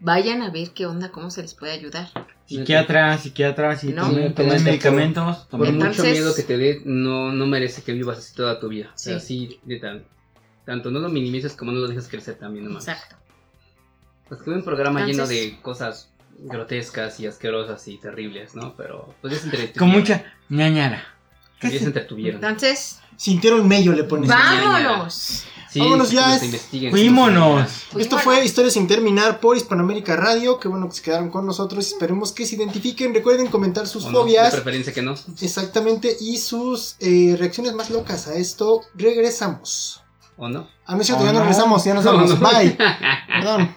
Speaker 2: vayan a ver qué onda, cómo se les puede ayudar.
Speaker 4: Psiquiatra, psiquiatra, si
Speaker 2: No.
Speaker 3: neta,
Speaker 4: medicamentos,
Speaker 3: Por
Speaker 2: Entonces-
Speaker 3: mucho miedo que te dé, no, no merece que vivas así toda tu vida. O sea,
Speaker 2: Sí.
Speaker 3: así de tan, tanto no lo minimices como no lo dejes crecer también, nomás.
Speaker 2: Exacto.
Speaker 3: Pues que un programa lleno de cosas grotescas y asquerosas y terribles, ¿no? Pero pues ya se entretuvieron.
Speaker 4: Con mucha ñañara.
Speaker 3: Ya se entretuvieron.
Speaker 2: Entonces,
Speaker 1: Sintieron mello, le pones.
Speaker 2: vámonos.
Speaker 3: Sí,
Speaker 1: Vámonos ya.
Speaker 4: Fuímonos.
Speaker 1: Esto fue Historias sin terminar por Hispanoamérica Radio. Qué bueno que se quedaron con nosotros. Esperemos que se identifiquen. Recuerden comentar sus
Speaker 3: O no,
Speaker 1: fobias.
Speaker 3: De preferencia que no.
Speaker 1: Exactamente. Y sus eh, reacciones más locas a esto. Regresamos.
Speaker 3: ¿O no?
Speaker 1: Ah, no es cierto, ya no
Speaker 4: no.
Speaker 1: regresamos. Ya nos vamos.
Speaker 3: No, no.
Speaker 1: Bye. Perdón.